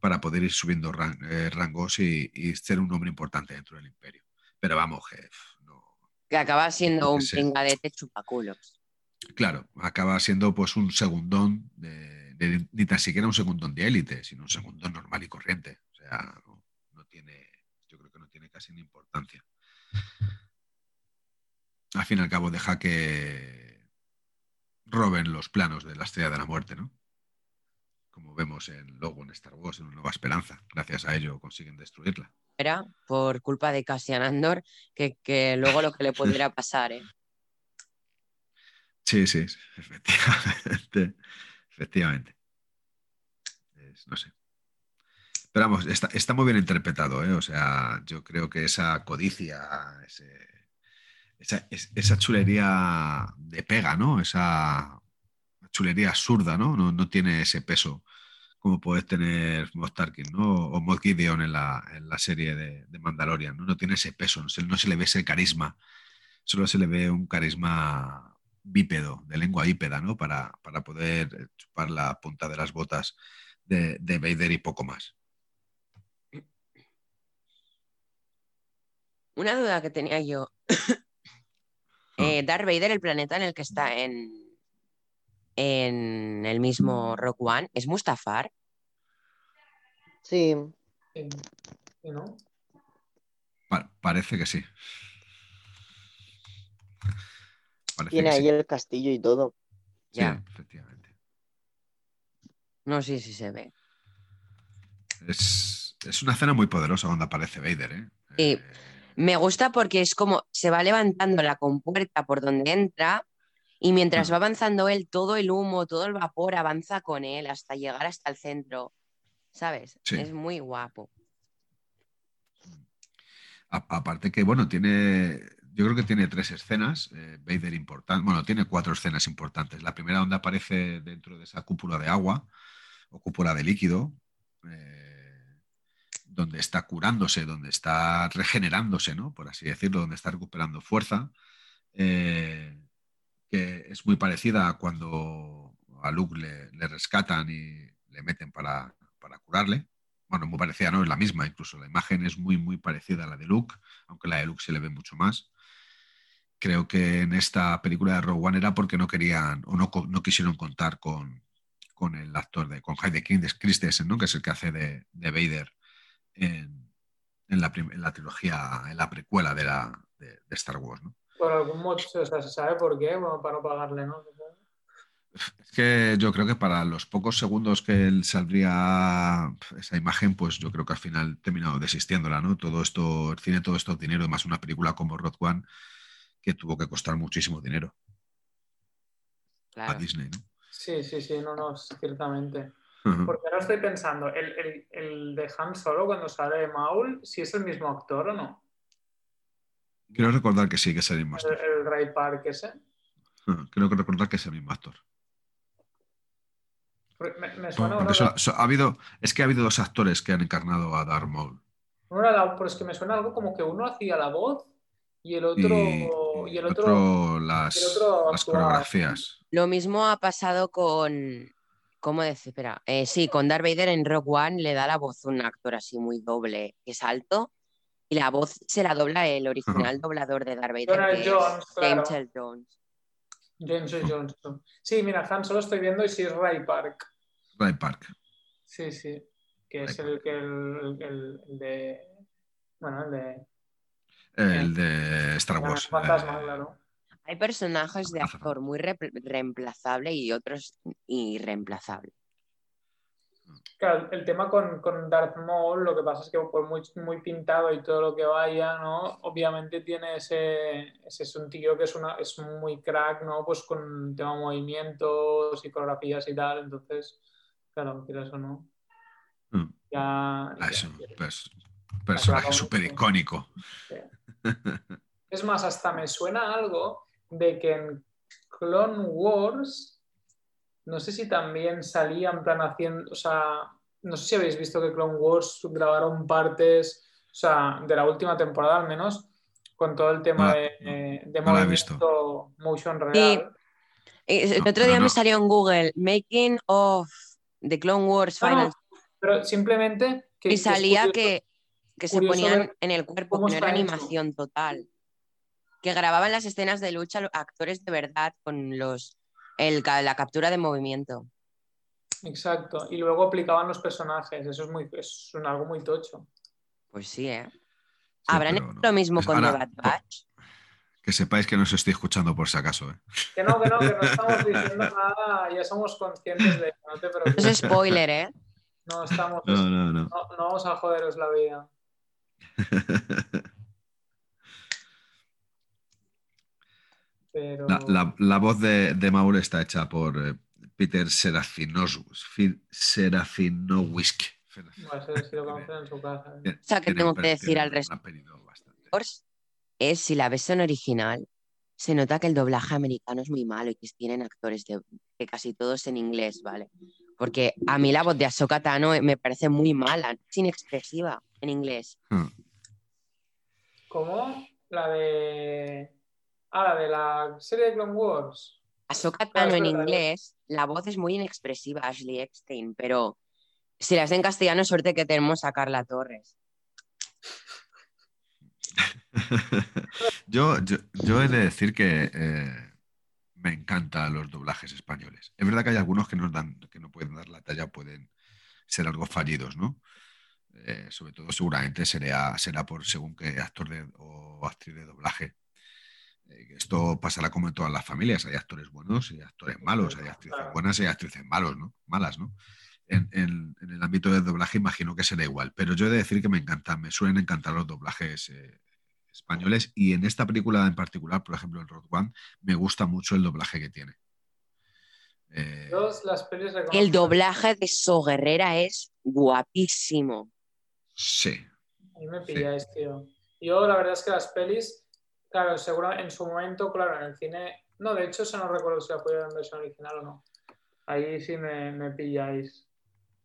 para poder ir subiendo eh, rangos y, ser un hombre importante dentro del imperio. Pero vamos, jefe, Que acaba siendo un pingadete chupaculos. Claro, acaba siendo pues un segundón, ni tan siquiera un segundón de élite, sino un segundón normal y corriente. O sea, no, tiene, yo creo que no tiene casi ni importancia. Al fin y al cabo deja que roben los planos de la estrella de la muerte, ¿no? Como vemos en Logo en Star Wars, en Una Nueva Esperanza. Gracias a ello consiguen destruirla. Era por culpa de Cassian Andor, que, luego lo que le pudiera pasar, ¿eh? Sí, sí, efectivamente. efectivamente. no sé. Pero vamos, está, muy bien interpretado, ¿eh? O sea, yo creo que esa codicia, esa, esa chulería de pega, ¿no? Esa chulería absurda, ¿no? No, tiene ese peso como puede tener Moff Tarkin, ¿no? O Moff Gideon en la, serie de, Mandalorian, ¿no? No tiene ese peso, no se, le ve ese carisma, solo se le ve un carisma bípedo, de lengua bípeda, ¿no? Para, poder chupar la punta de las botas de, de Vader y poco más. Una duda que tenía yo. Ah. eh, Darth Vader, el planeta en el que está en, en el mismo Rock One, ¿es Mustafar? Sí. ¿No? parece que sí. Tiene ahí el castillo y todo. ya, efectivamente. No, sí, sí se ve. Es, una escena muy poderosa cuando aparece Vader, ¿eh? eh me gusta porque es como se va levantando la compuerta por donde entra y mientras va avanzando él, todo el humo, todo el vapor avanza con él hasta llegar hasta el centro. ¿Sabes? Es muy guapo. aparte que, bueno, tiene, yo creo que tiene tres escenas, eh, Vader importante, bueno, tiene cuatro escenas importantes. La primera donde aparece dentro de esa cúpula de agua o cúpula de líquido, eh, donde está curándose, donde está regenerándose, ¿no? Por así decirlo, donde está recuperando fuerza. Eh, que es muy parecida a cuando a Luke le, rescatan y le meten para, curarle. Bueno, muy parecida, no es la misma, incluso la imagen es muy, muy parecida a la de Luke, aunque la de Luke se le ve mucho más. Creo que en esta película de Rogue One era porque no querían o no, no quisieron contar con, el actor de con Hayden King, Christensen, ¿no? que es el que hace de, Vader en, en la, en la trilogía, en la precuela de, la, de, de Star Wars, ¿no? Por algún motivo, o sea, ¿se sabe por qué? Bueno, para no pagarle, ¿no? Es que yo creo que para los pocos segundos que él saldría esa imagen, pues yo creo que al final he terminado desistiéndola, ¿no? Todo esto, el cine, todo esto dinero, más una película como Road One, que tuvo que costar muchísimo dinero a Claro. Disney, ¿no? Sí, sí, sí, no, no, ciertamente. Porque ahora estoy pensando, el, el, el de Han Solo cuando sale Maul, si es el mismo actor o no. Quiero recordar que sí, que es el mismo El, actor. el Ray Park ese. Ujú. Creo que recordar que es el mismo actor. Me, me suena Porque ahora eso- eso ha habido, es que ha habido dos actores que han encarnado a Darth Maul. No era la- pero es que me suena algo como que uno hacía la voz y el otro. y, Y, el otro. las, y el otro las actuaba. coreografías. Lo mismo ha pasado con. ¿Cómo decir? Espera. Eh, sí, con Darth Vader en Rogue One le da la voz un actor así muy doble, que es alto, y la voz se la dobla el original doblador de Darth Vader, Donald que es Jones, claro. James Earl Jones. James Earl Johnson. Sí, mira, Han Solo estoy viendo y sí es Ray Park. Ray Park. Sí, sí. Que es el que el, el- el de. Bueno, el de. El de Star el Wars. fantasma, eh, claro. Hay personajes de actor muy re- reemplazable y otros irreemplazable. Claro, el tema con, con Darth Maul, lo que pasa es que por muy, muy pintado y todo lo que vaya, ¿no? Obviamente tiene ese, ese es un tío que es, una, es muy crack, ¿no? Pues con tema movimientos y coreografías y tal, entonces, claro, quieras o no. Mm. Ya, ya- es un pers- personaje súper sí. icónico. Es más, hasta me suena algo de que en Clone Wars, no sé si también salía en plan haciendo, o sea, no sé si habéis visto que Clone Wars grabaron partes, o sea, de la última temporada al menos, con todo el tema No de, eh, de no la he visto. movimiento motion real. Eh, El otro día no. me salió en Google Making of the Clone Wars No, no, Final pero simplemente que, y salía curioso- que, que se ponían en el cuerpo, que no era hecho. animación total. Que grababan las escenas de lucha los actores de verdad con los el, la captura de movimiento. Exacto, y luego aplicaban los personajes, eso es, muy, es un- algo muy tocho. Pues sí, ¿eh? Sí, ¿Habrán hecho no. lo mismo Es- con ahora, The Bad Batch? Que sepáis que no os estoy escuchando por si acaso. ¿eh? Que no, que no, que no estamos diciendo nada, ya somos conscientes de ello, no te No preocupes. es spoiler, ¿eh? No estamos, No, no, no. no, no vamos a joderos la vida. Pero La, la- la voz de, de Maul está hecha por eh, Peter Serafinowicz. sí lo conocen en su casa. ¿eh? Tiene- sea, que tengo que decir al Wars es, si la ves en original, se nota que el doblaje americano es muy malo y que tienen actores de, que casi todos en inglés, ¿vale? Porque a mí la voz de Ahsoka Tano me parece muy mala, es inexpresiva en inglés. Hmm. ¿Cómo? La de. Ah, la de la serie de Clone Wars. Ahsoka Claro, Tano es en verdad. inglés, la voz es muy inexpresiva, Ashley Eckstein, pero si la es en castellano, suerte que tenemos a Carla Torres. yo, yo, yo he de decir que eh, me encantan los doblajes españoles. Es verdad que hay algunos que, nos dan, que no pueden dar la talla, pueden ser algo fallidos, ¿no? Eh, sobre todo seguramente será, será por según qué actor de- o actriz de doblaje. Eh, esto pasará como en todas las familias. Hay actores buenos y actores malos, hay actrices buenas y actrices malos, ¿no? malas, ¿no? En, en- en el ámbito del doblaje imagino que será igual, pero yo he de decir que me encantan, me suelen encantar los doblajes eh, españoles y en esta película en particular, por ejemplo en Road One, me gusta mucho el doblaje que tiene. Eh, El doblaje de So Guerrera es guapísimo. sí, A mí me pilláis, tío. Yo la verdad es que las pelis, claro, seguro en su momento, claro, en el cine, no, de hecho eso no recuerdo si la ver en versión original o no. Ahí sí me, me pilláis.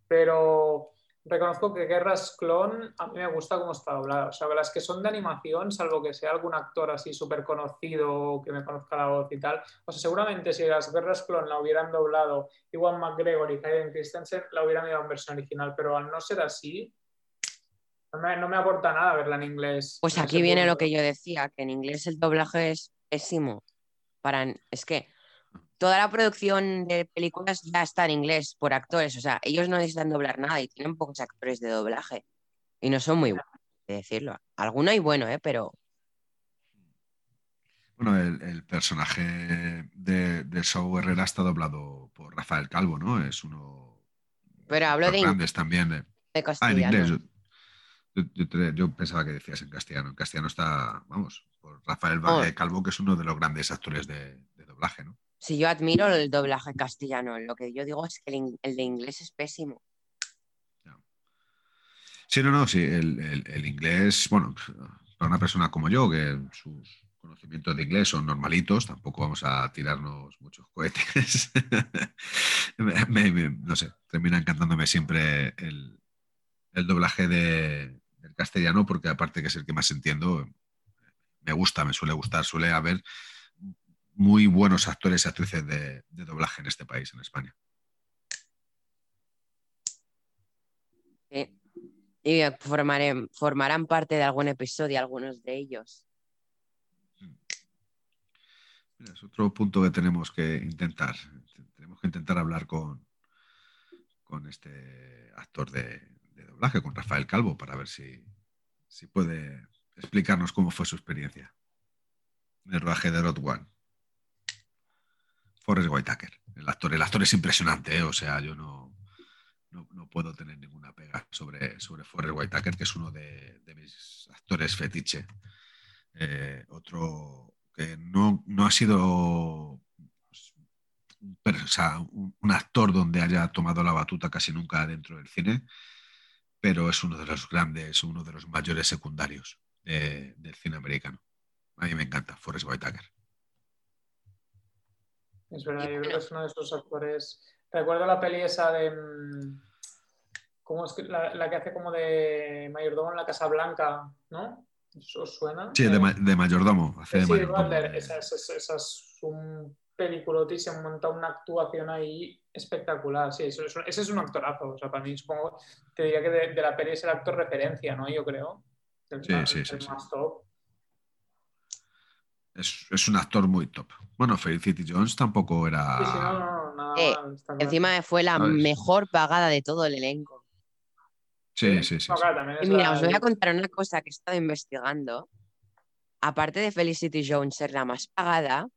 Pero reconozco que Guerras Clon a mí me gusta cómo está doblada. O sea, las que son de animación, salvo que sea algún actor así súper conocido que me conozca la voz y tal. O sea, seguramente si las Guerras Clon la hubieran doblado Iwan McGregor y Hayden Christensen, la hubieran ido en versión original. Pero al no ser así, no me, no me aporta nada verla en inglés. Pues aquí viene lo que yo decía, que en inglés el doblaje es pésimo. Para, es que toda la producción de películas ya está en inglés por actores, o sea, ellos no necesitan doblar nada y tienen pocos actores de doblaje y no son muy buenos. que decirlo. Alguno hay bueno, ¿eh? Pero Bueno, el, el personaje de, de Saúl Herrera está doblado por Rafael Calvo, ¿no? Es uno Pero hablo de in- grandes también. de- de Ah, en inglés. Yo, yo- yo te- yo pensaba que decías en castellano. En castellano está, vamos, por Rafael Oh. Valle Calvo, que es uno de los grandes actores de, de doblaje, ¿no? Si yo admiro el doblaje castellano, lo que yo digo es que el, el de inglés es pésimo. Sí, no, no, sí, el, el- el inglés, bueno, para una persona como yo, que sus conocimientos de inglés son normalitos, tampoco vamos a tirarnos muchos cohetes. Me- me- me- no sé, termina encantándome siempre el, el doblaje de- castellano, porque aparte que es el que más entiendo, me gusta, me suele gustar, suele haber muy buenos actores y actrices de, de doblaje en este país, en España. Sí. Y formaré- formarán parte de algún episodio algunos de ellos. Mira, es otro punto que tenemos que intentar. Tenemos que intentar hablar con, con este actor de, de doblaje, con Rafael Calvo, para ver si, si puede explicarnos cómo fue su experiencia en el rodaje de Rod One. Forrest Whitaker, el actor. El actor es impresionante, ¿eh? o sea, yo no, no, no puedo tener ninguna pega sobre, sobre Forrest Whitaker, que es uno de, de mis actores fetiche. Eh, otro que no, no ha sido pues, un per- o sea, un actor donde haya tomado la batuta casi nunca dentro del cine, pero es uno de los grandes, uno de los mayores secundarios de- del cine americano. A mí me encanta Forrest Whitaker. Es verdad, yo creo que es uno de esos actores. Recuerdo la peli esa de. mm, ¿Cómo es que la, la que hace como de mayordomo en la Casa Blanca, ¿no? ¿Eso os suena? Sí, de, ma- de mayordomo. Hace Sí, mayordomo de- esa- esa- esa es un peliculote y se monta una actuación ahí espectacular. Sí, eso ese es un actorazo. O sea, para mí, supongo, te diría que de, de la peli es el actor referencia, ¿no? Yo creo. El, Sí, el sí, sí. más top. es, es un actor muy top. Bueno, Felicity Jones tampoco era. Sí, sí, no, no, no, nada Eh, mal, está claro. Encima fue la ¿Sabes? mejor pagada de todo el elenco. Sí, sí, sí. No, sí. claro, también Y mira, la- os voy a contar una cosa que he estado investigando. Aparte de Felicity Jones ser la más pagada,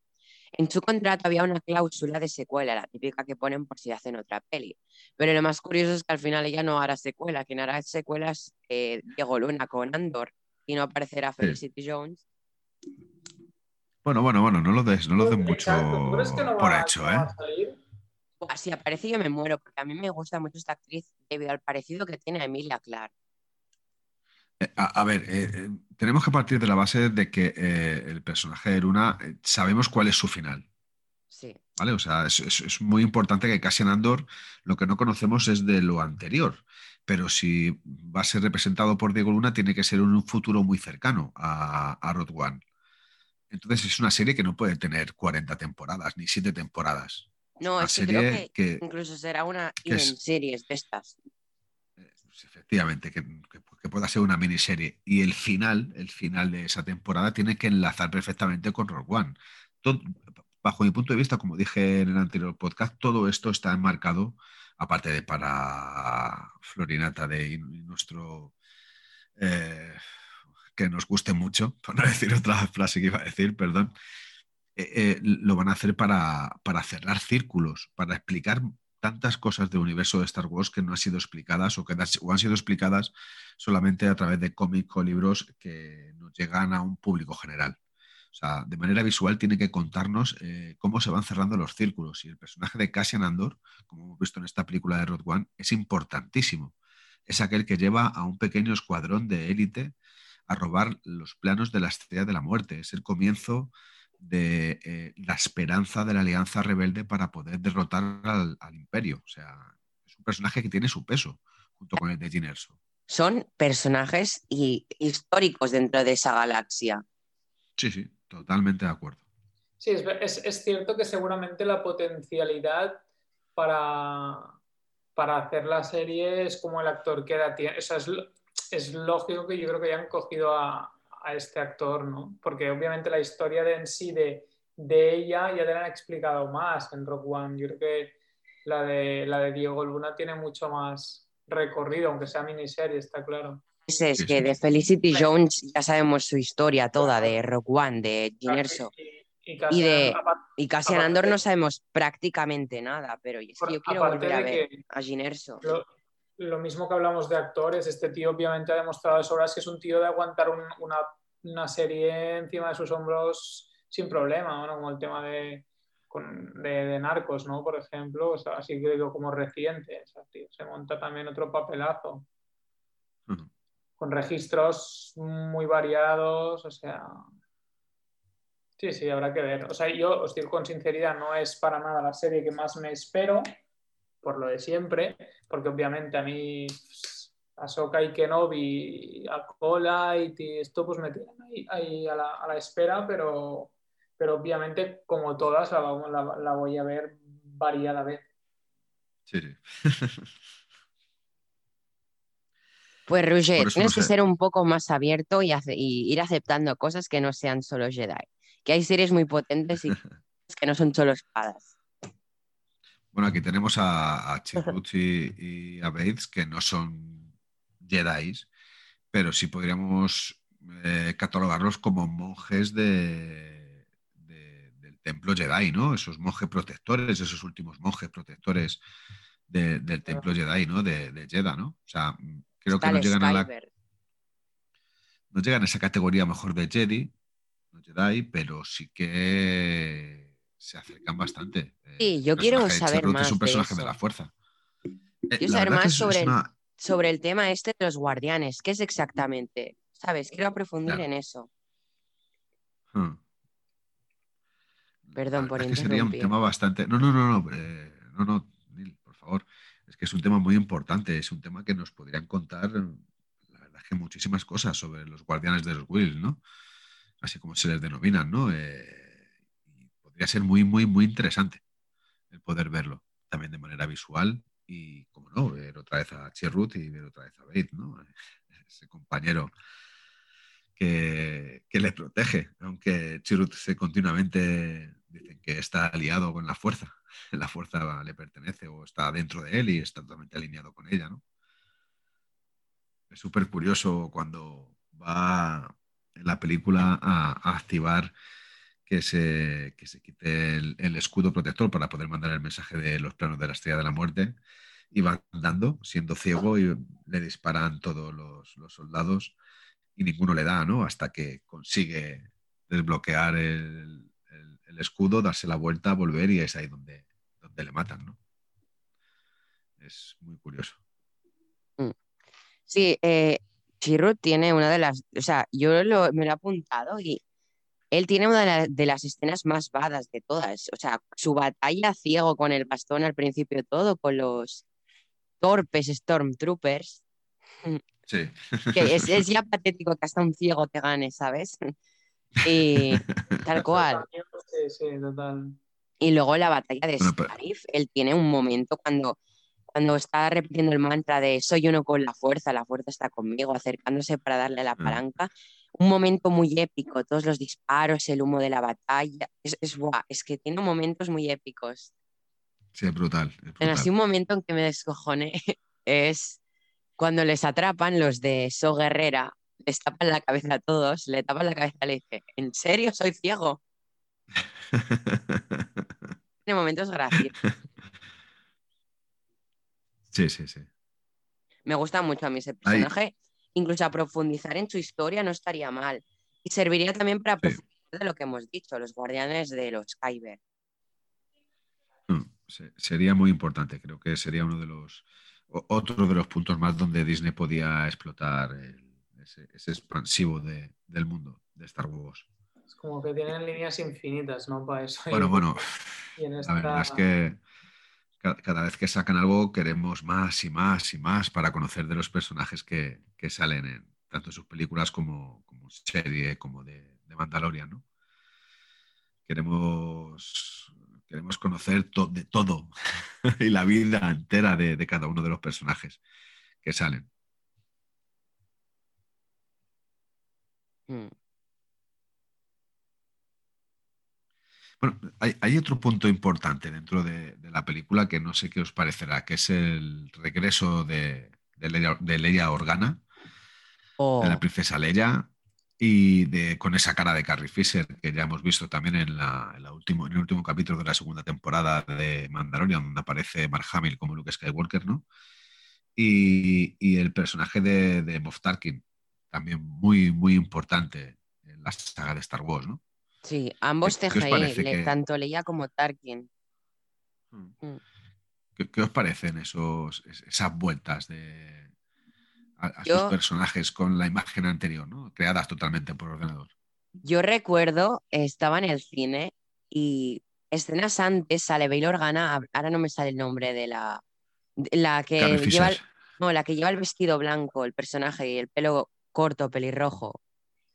en su contrato había una cláusula de secuela, la típica que ponen por si hacen otra peli. Pero lo más curioso es que al final ella no hará secuela. Quien hará secuela es eh, Diego Luna con Andor y no aparecerá Felicity Jones. Bueno, bueno, bueno, no lo des, no lo des mucho Exacto, ¿tú crees que no por va- hecho, no ¿eh? a salir? Si aparece yo me muero, porque a mí me gusta mucho esta actriz debido al parecido que tiene a Emilia Clarke. Eh, A, a ver, eh, eh, tenemos que partir de la base de que eh, el personaje de Luna eh, sabemos cuál es su final, Sí. ¿vale? O sea, es, es- es muy importante que Cassian Andor lo que no conocemos es de lo anterior, pero si va a ser representado por Diego Luna tiene que ser en un futuro muy cercano a, a Road One. Entonces es una serie que no puede tener 40 temporadas ni 7 temporadas. No, Una es que creo que que, incluso será una Even series de estas. Pues efectivamente, que, que- que pueda ser una miniserie. Y el final, el final de esa temporada, tiene que enlazar perfectamente con Rogue One. Todo- bajo mi punto de vista, como dije en el anterior podcast, todo esto está enmarcado, aparte de para Florinata de nuestro eh, que nos guste mucho, por no decir otra frase que iba a decir, perdón. eh, eh, lo van a hacer para, para cerrar círculos, para explicar tantas cosas del universo de Star Wars que no han sido explicadas o que han sido explicadas solamente a través de cómics o libros que nos llegan a un público general. O sea, de manera visual tiene que contarnos eh, cómo se van cerrando los círculos. Y el personaje de Cassian Andor, como hemos visto en esta película de Road One, es importantísimo. Es aquel que lleva a un pequeño escuadrón de élite a robar los planos de la estrella de la muerte. Es el comienzo de eh, la esperanza de la alianza rebelde para poder derrotar al, al imperio. O sea, es un personaje que tiene su peso junto con el de Jyn Erso. Son personajes y- históricos dentro de esa galaxia. Sí, sí, totalmente de acuerdo. Sí, es, es- es cierto que seguramente la potencialidad para, para hacer la serie es como el actor que edad tiene. O sea, es, es lógico que yo creo que hayan cogido a, a este actor, ¿no? Porque obviamente la historia de en sí de, de ella ya te la han explicado más en Rock One. Yo creo que la de, la de Diego Luna tiene mucho más recorrido, aunque sea miniserie, está claro. Es Sí, que de Felicity Jones ya sabemos su historia toda, de Rock One, de Jyn Erso. Y, y Y Cassian, de- Y Cassian Andor no sabemos prácticamente nada, pero es que yo quiero volver a ver que- a Jyn Erso. Lo, lo mismo que hablamos de actores, este tío obviamente ha demostrado de sobras que es un tío de aguantar un- una, una serie encima de sus hombros sin problema, ¿no? como el tema de, con- de, de Narcos, ¿no? Por ejemplo, o sea, así que digo como reciente, o sea, tío, se monta también otro papelazo, con registros muy variados, o sea... Sí, sí, habrá que ver. O sea, yo os digo con sinceridad, no es para nada la serie que más me espero, por lo de siempre, porque obviamente a mí pues, Ahsoka y Kenobi, Acolyte y esto pues me tienen ahí, ahí a, la, a la espera, pero, pero obviamente como todas la, la- la voy a ver variada vez. Sí, sí. Pues Roger, tienes no que sé. ser un poco más abierto y, hace- y ir aceptando cosas que no sean solo Jedi. Que hay series muy potentes y que no son solo espadas. Bueno, aquí tenemos a, a y, y a Bates, que no son Jedi, pero sí podríamos eh, catalogarlos como monjes de, de- del templo Jedi, ¿no? Esos monjes protectores, esos últimos monjes protectores de- del templo Jedi, ¿no? De, de Jeddah, ¿no? O sea, creo que no llegan, a la, no llegan a esa categoría mejor de Jedi, no Jedi, pero sí que se acercan bastante. Sí, yo quiero saber Chirrut más es un personaje de, la fuerza. Eh, Quiero la saber más sobre el- Sobre el tema este de los guardianes, ¿qué es exactamente? ¿Sabes? Quiero aprofundir Claro. en eso. Hmm. Perdón por que sería un interrumpir. tema bastante. No, no, no, no, eh, no, no, por favor. Es que es un tema muy importante. Es un tema que nos podrían contar, la verdad que muchísimas cosas sobre los guardianes de los Wills, ¿no? Así como se les denominan, ¿no? Eh, podría ser muy, muy, muy interesante el poder verlo también de manera visual y, como no, ver otra vez a Chirrut y ver otra vez a Bate, ¿no? Ese compañero que, que le protege, aunque Chirrut se continuamente dicen que está aliado con la fuerza, la fuerza le pertenece o está dentro de él y está totalmente alineado con ella, ¿no? Es súper curioso cuando va en la película a, a activar que se, que se quite el, escudo protector para poder mandar el mensaje de los planos de la estrella de la muerte y va andando siendo ciego y le disparan todos los, soldados y ninguno le da, ¿no? Hasta que consigue desbloquear el, escudo, darse la vuelta, volver y es ahí donde, donde le matan, ¿no? Es muy curioso. Sí, eh, tiene una de las, o sea, yo me lo he apuntado y él tiene una de, la- de las escenas más badas de todas. O sea, su batalla ciego con el bastón al principio todo, con los torpes Stormtroopers, Sí. que es, es ya patético que hasta un ciego te gane, ¿sabes? Y tal cual. Sí, sí, total. Y luego la batalla de Bueno, pero- Scarif, él tiene un momento cuando, cuando está repitiendo el mantra de soy uno con la fuerza, la fuerza está conmigo, acercándose para darle la Mm. Un momento muy épico, todos los disparos, el humo de la batalla. Es, es, buah, es que tiene momentos muy épicos. Sí, es brutal. es así un momento en que me descojoné es cuando les atrapan los de So Guerrera, les tapan la cabeza a todos, le tapan la cabeza y le dice, ¿en serio soy ciego? Tiene momentos graciosos. sí, sí, sí. Me gusta mucho a mí ese personaje. Incluso a profundizar en su historia no estaría mal. Y serviría también para Sí. profundizar de lo que hemos dicho, los guardianes de los Kyber. Mm, se- Sería muy importante. Creo que sería uno de los otro de los puntos más donde Disney podía explotar el- ese, ese expansivo de- del mundo de Star Wars. Es como que tienen líneas infinitas, ¿no? Para eso. Bueno, Y- bueno, y en la verdad es que cada vez que sacan algo queremos más y más y más para conocer de los personajes que, que salen en tanto sus películas como, como serie, como de, de Mandalorian. Queremos, queremos conocer to- de todo y la vida entera de, de cada uno de los personajes que salen. Mm. Bueno, hay, hay otro punto importante dentro de, de la película que no sé qué os parecerá, que es el regreso de, de Leia, de Leia Organa Oh, de la princesa Leia y de, con esa cara de Carrie Fisher que ya hemos visto también en, la, en la último, en el último capítulo de la segunda temporada de Mandalorian, donde aparece Mark Hamill como Luke Skywalker, ¿no? Y, y el personaje de, de Moff Tarkin, también muy, muy importante en la saga de Star Wars, ¿no? Sí, ambos ¿qué- qué os CGI, parece le- que- tanto Leia como Tarkin. Mm. ¿Qué, qué os parecen esos, es- esas vueltas de, a, a Yo- sus personajes con la imagen anterior, ¿no? creadas totalmente por ordenador? Yo recuerdo, estaba en el cine y escenas antes sale Bail Organa, ahora no me sale el nombre de la, de la que lleva, el- no, la que lleva el vestido blanco, el personaje y el pelo corto, pelirrojo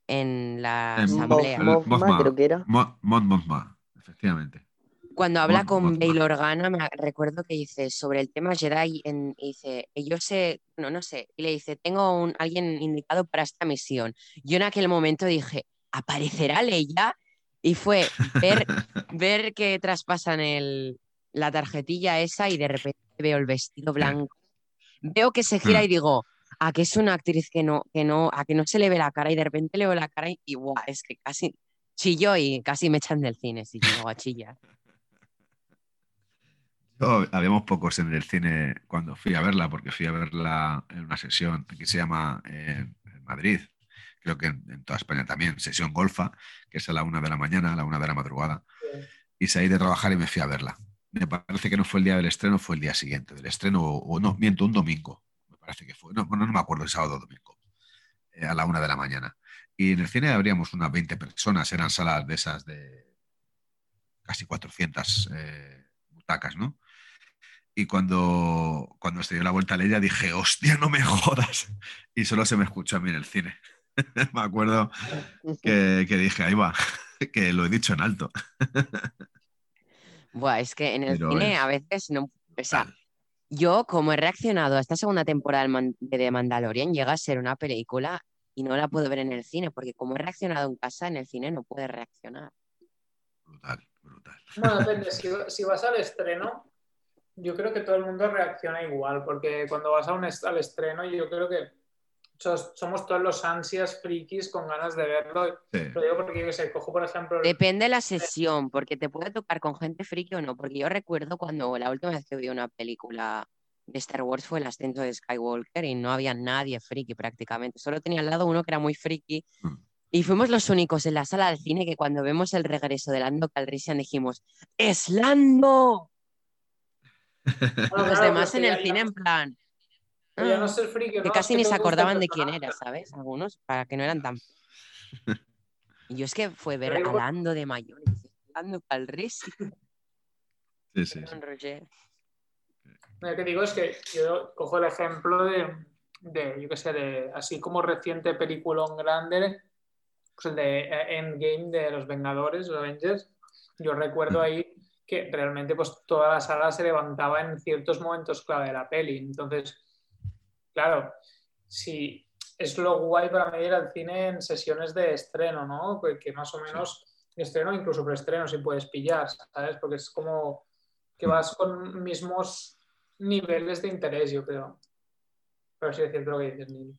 en la En asamblea. Mothma. creo que era. Efectivamente. Cuando habla Mon- con. Bail Organa, me recuerdo que dice sobre el tema Jedi, en, y dice, yo sé, no, no sé, y le dice, tengo un, alguien indicado para esta misión. Yo en aquel momento dije, ¿aparecerá Leia? Y fue ver, ver que traspasan el, la tarjetilla esa y de repente veo el vestido blanco. Veo que se gira Mm. y digo, a que es una actriz que no, que no, a que no se le ve la cara y de repente le veo la cara y, y guau, es que casi chilló y casi me echan del cine si llego a chillar. Yo- habíamos pocos en el cine cuando fui a verla, porque fui a verla en una sesión, aquí se llama eh, en Madrid, creo que en, toda España también, sesión golfa, que es a la una de la mañana, a la una de la madrugada, y salí de trabajar y me fui a verla. Me parece que no fue el día del estreno, fue el día siguiente del estreno, o, o no, miento, un domingo, parece que fue, no, bueno, no me acuerdo, el sábado o domingo, eh, a la una de la mañana. Y en el cine habríamos unas 20 personas, eran salas de esas de casi 400 eh, butacas, ¿no? Y cuando, cuando se dio la vuelta a ella dije, hostia, no me jodas. Y solo se me escuchó a mí en el cine. me acuerdo que, que dije, ahí va, que lo he dicho en alto. Buah, es que en el Pero cine es a veces no. O sea. Yo como he reaccionado a esta segunda temporada de The Mandalorian, llega a ser una película y no la puedo ver en el cine, porque como he reaccionado en casa, en el cine no puedes reaccionar. Brutal, brutal. Bueno, depende. Si, si vas al estreno, yo creo que todo el mundo reacciona igual, porque cuando vas a un est- al estreno, yo creo que somos todos los ansias frikis con ganas de verlo. Sí. Lo digo porque, yo sé, cojo por ejemplo. Depende de la sesión, porque te puede tocar con gente friki o no, porque yo recuerdo cuando la última vez que vi una película de Star Wars fue el ascenso de Skywalker y no había nadie friki prácticamente, solo tenía al lado uno que era muy friki Mm. y fuimos los únicos en la sala del cine que cuando vemos el regreso de Lando Calrissian dijimos ¡Es Lando! Bueno, Los claro, demás en el cine ya- en plan... "Ah". no es el friki, que ¿no? Es casi que ni se acordaban de quién era, ¿sabes? Algunos, para que no eran tan... Y yo es que fue ver Pero a Lando de mayor Lando Calrissian, Sí, sí, sí. Lo que digo es que yo cojo el ejemplo de, de, yo qué sé, de así como reciente película grande, pues el de eh, Endgame de los Vengadores, los Avengers. Yo recuerdo ahí que realmente pues toda la sala se levantaba en ciertos momentos clave de la peli. Entonces, claro, si es lo guay para mí ir al cine en sesiones de estreno, ¿no? Que, que más o menos estreno, incluso preestreno, si puedes pillar, ¿sabes? Porque es como que vas con mismos niveles de interés, yo creo. Pero sí es cierto lo que dices, Neil.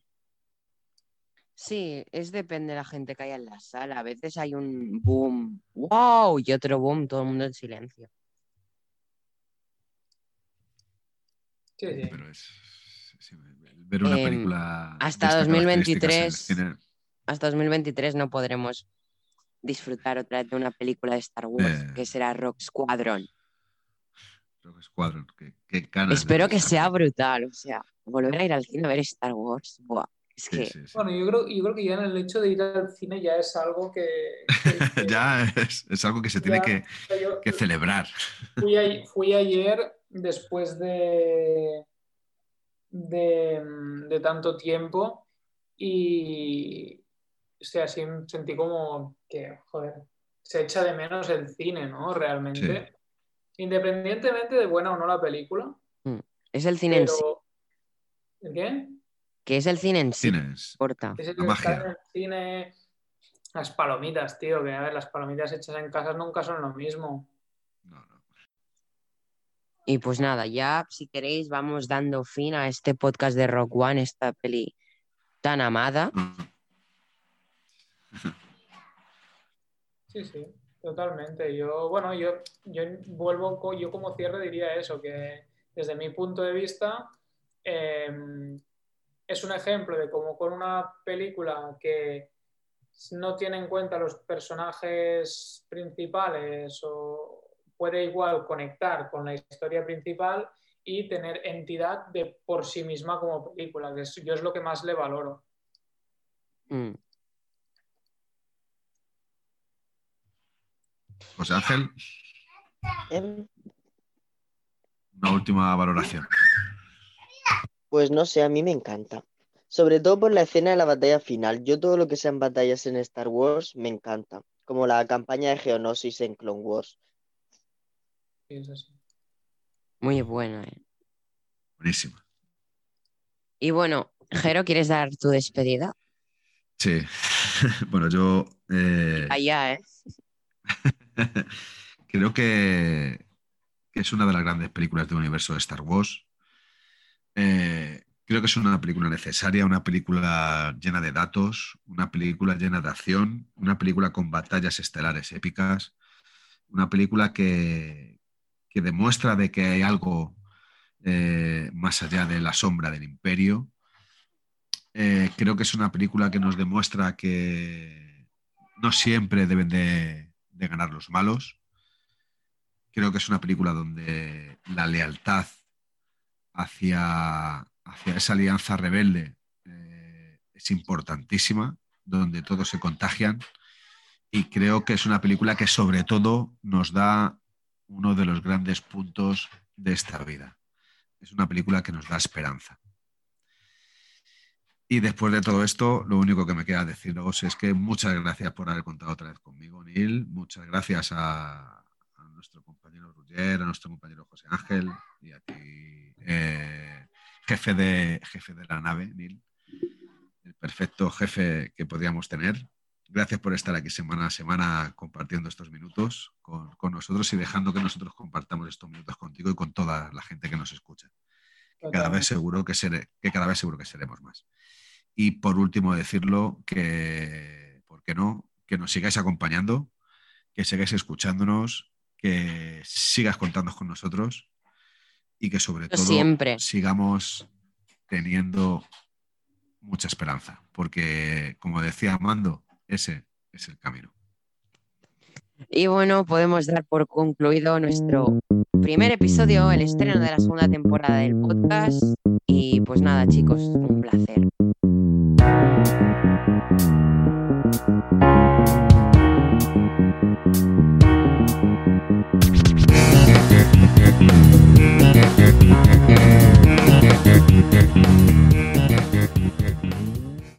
Sí, es depende de la gente que haya en la sala. A veces hay un boom, wow, y otro boom, todo el mundo en silencio. Sí, sí. Pero es. sí, ver una Em, película. hasta estas 2023 características en el cine, Hasta 2023 no podremos disfrutar otra vez de una película de Star Wars, Eh. que será Rock Squadron. Rogue Squadron, qué, qué ganas Espero que sea brutal, o sea, volver a ir al cine a ver Star Wars. Buah, es que sí, sí. Bueno, yo creo, yo creo que ya en el hecho de ir al cine ya es algo que... que- que- ya es, es algo que se tiene ya- que, yo celebrar. fui, a- fui ayer después de, de, de tanto tiempo y o sea, sí sentí como que, joder, se echa de menos el cine, ¿no? Realmente. Independientemente de buena o no la película. es el cine en sí, Pero... ¿El qué? que es el cine en sí, Cines. Es el La magia. el cine, las palomitas, tío, que a ver, las palomitas hechas en casa nunca son lo mismo. No, no. Y pues nada, ya si queréis vamos dando fin a este podcast de Rock One, esta peli tan amada. Sí, sí, totalmente. Yo, bueno, yo, yo vuelvo, yo como cierre diría eso, que desde mi punto de vista em, es un ejemplo de cómo con una película que no tiene en cuenta los personajes principales o puede igual conectar con la historia principal y tener entidad de por sí misma como película, que yo es lo que más le valoro. Mm. José Ángel. Em. Una última valoración. Pues no sé, a mí me encanta. Sobre todo por la escena de la batalla final. Yo todo lo que sean batallas en Star Wars me encanta. Como la campaña de Geonosis en Clone Wars. Muy buena, eh. Buenísima. Y bueno, Jero, ¿quieres dar tu despedida? Sí. bueno, yo. Eh, Allá, ¿eh? creo que, es una de las grandes películas del universo de Star Wars. Eh, creo que es una película necesaria, una película llena de datos, una película llena de acción, una película con batallas estelares épicas, una película que, que demuestra de que hay algo eh, más allá de la sombra del imperio. Eh, creo que es una película que nos demuestra que no siempre deben de, ganar los malos. Creo que es una película donde la lealtad hacia, hacia esa alianza rebelde eh, es importantísima, donde todos se contagian. Y creo que es una película que sobre todo nos da uno de los grandes puntos de esta vida. Es una película que nos da esperanza. Y después de todo esto, lo único que me queda deciros es que muchas gracias por haber contado otra vez conmigo, Neil. Muchas gracias a, nuestro compañero Rugger, a nuestro compañero José Ángel y a ti, eh, jefe, de, jefe de la nave, Neil. El perfecto jefe que podíamos tener. Gracias por estar aquí semana a semana compartiendo estos minutos con, nosotros y dejando que nosotros compartamos estos minutos contigo y con toda la gente que nos escucha. cada vez seguro que, que cada vez seguro que seremos más. Y por último decirlo que, ¿por qué no? Que nos sigáis acompañando, que sigáis escuchándonos, que sigas contando con nosotros y que sobre todo sigamos teniendo mucha esperanza. Porque, como decía Amando, ese es el camino. Y bueno, podemos dar por concluido nuestro primer episodio, el estreno de la segunda temporada del podcast. Y pues nada, chicos, un placer.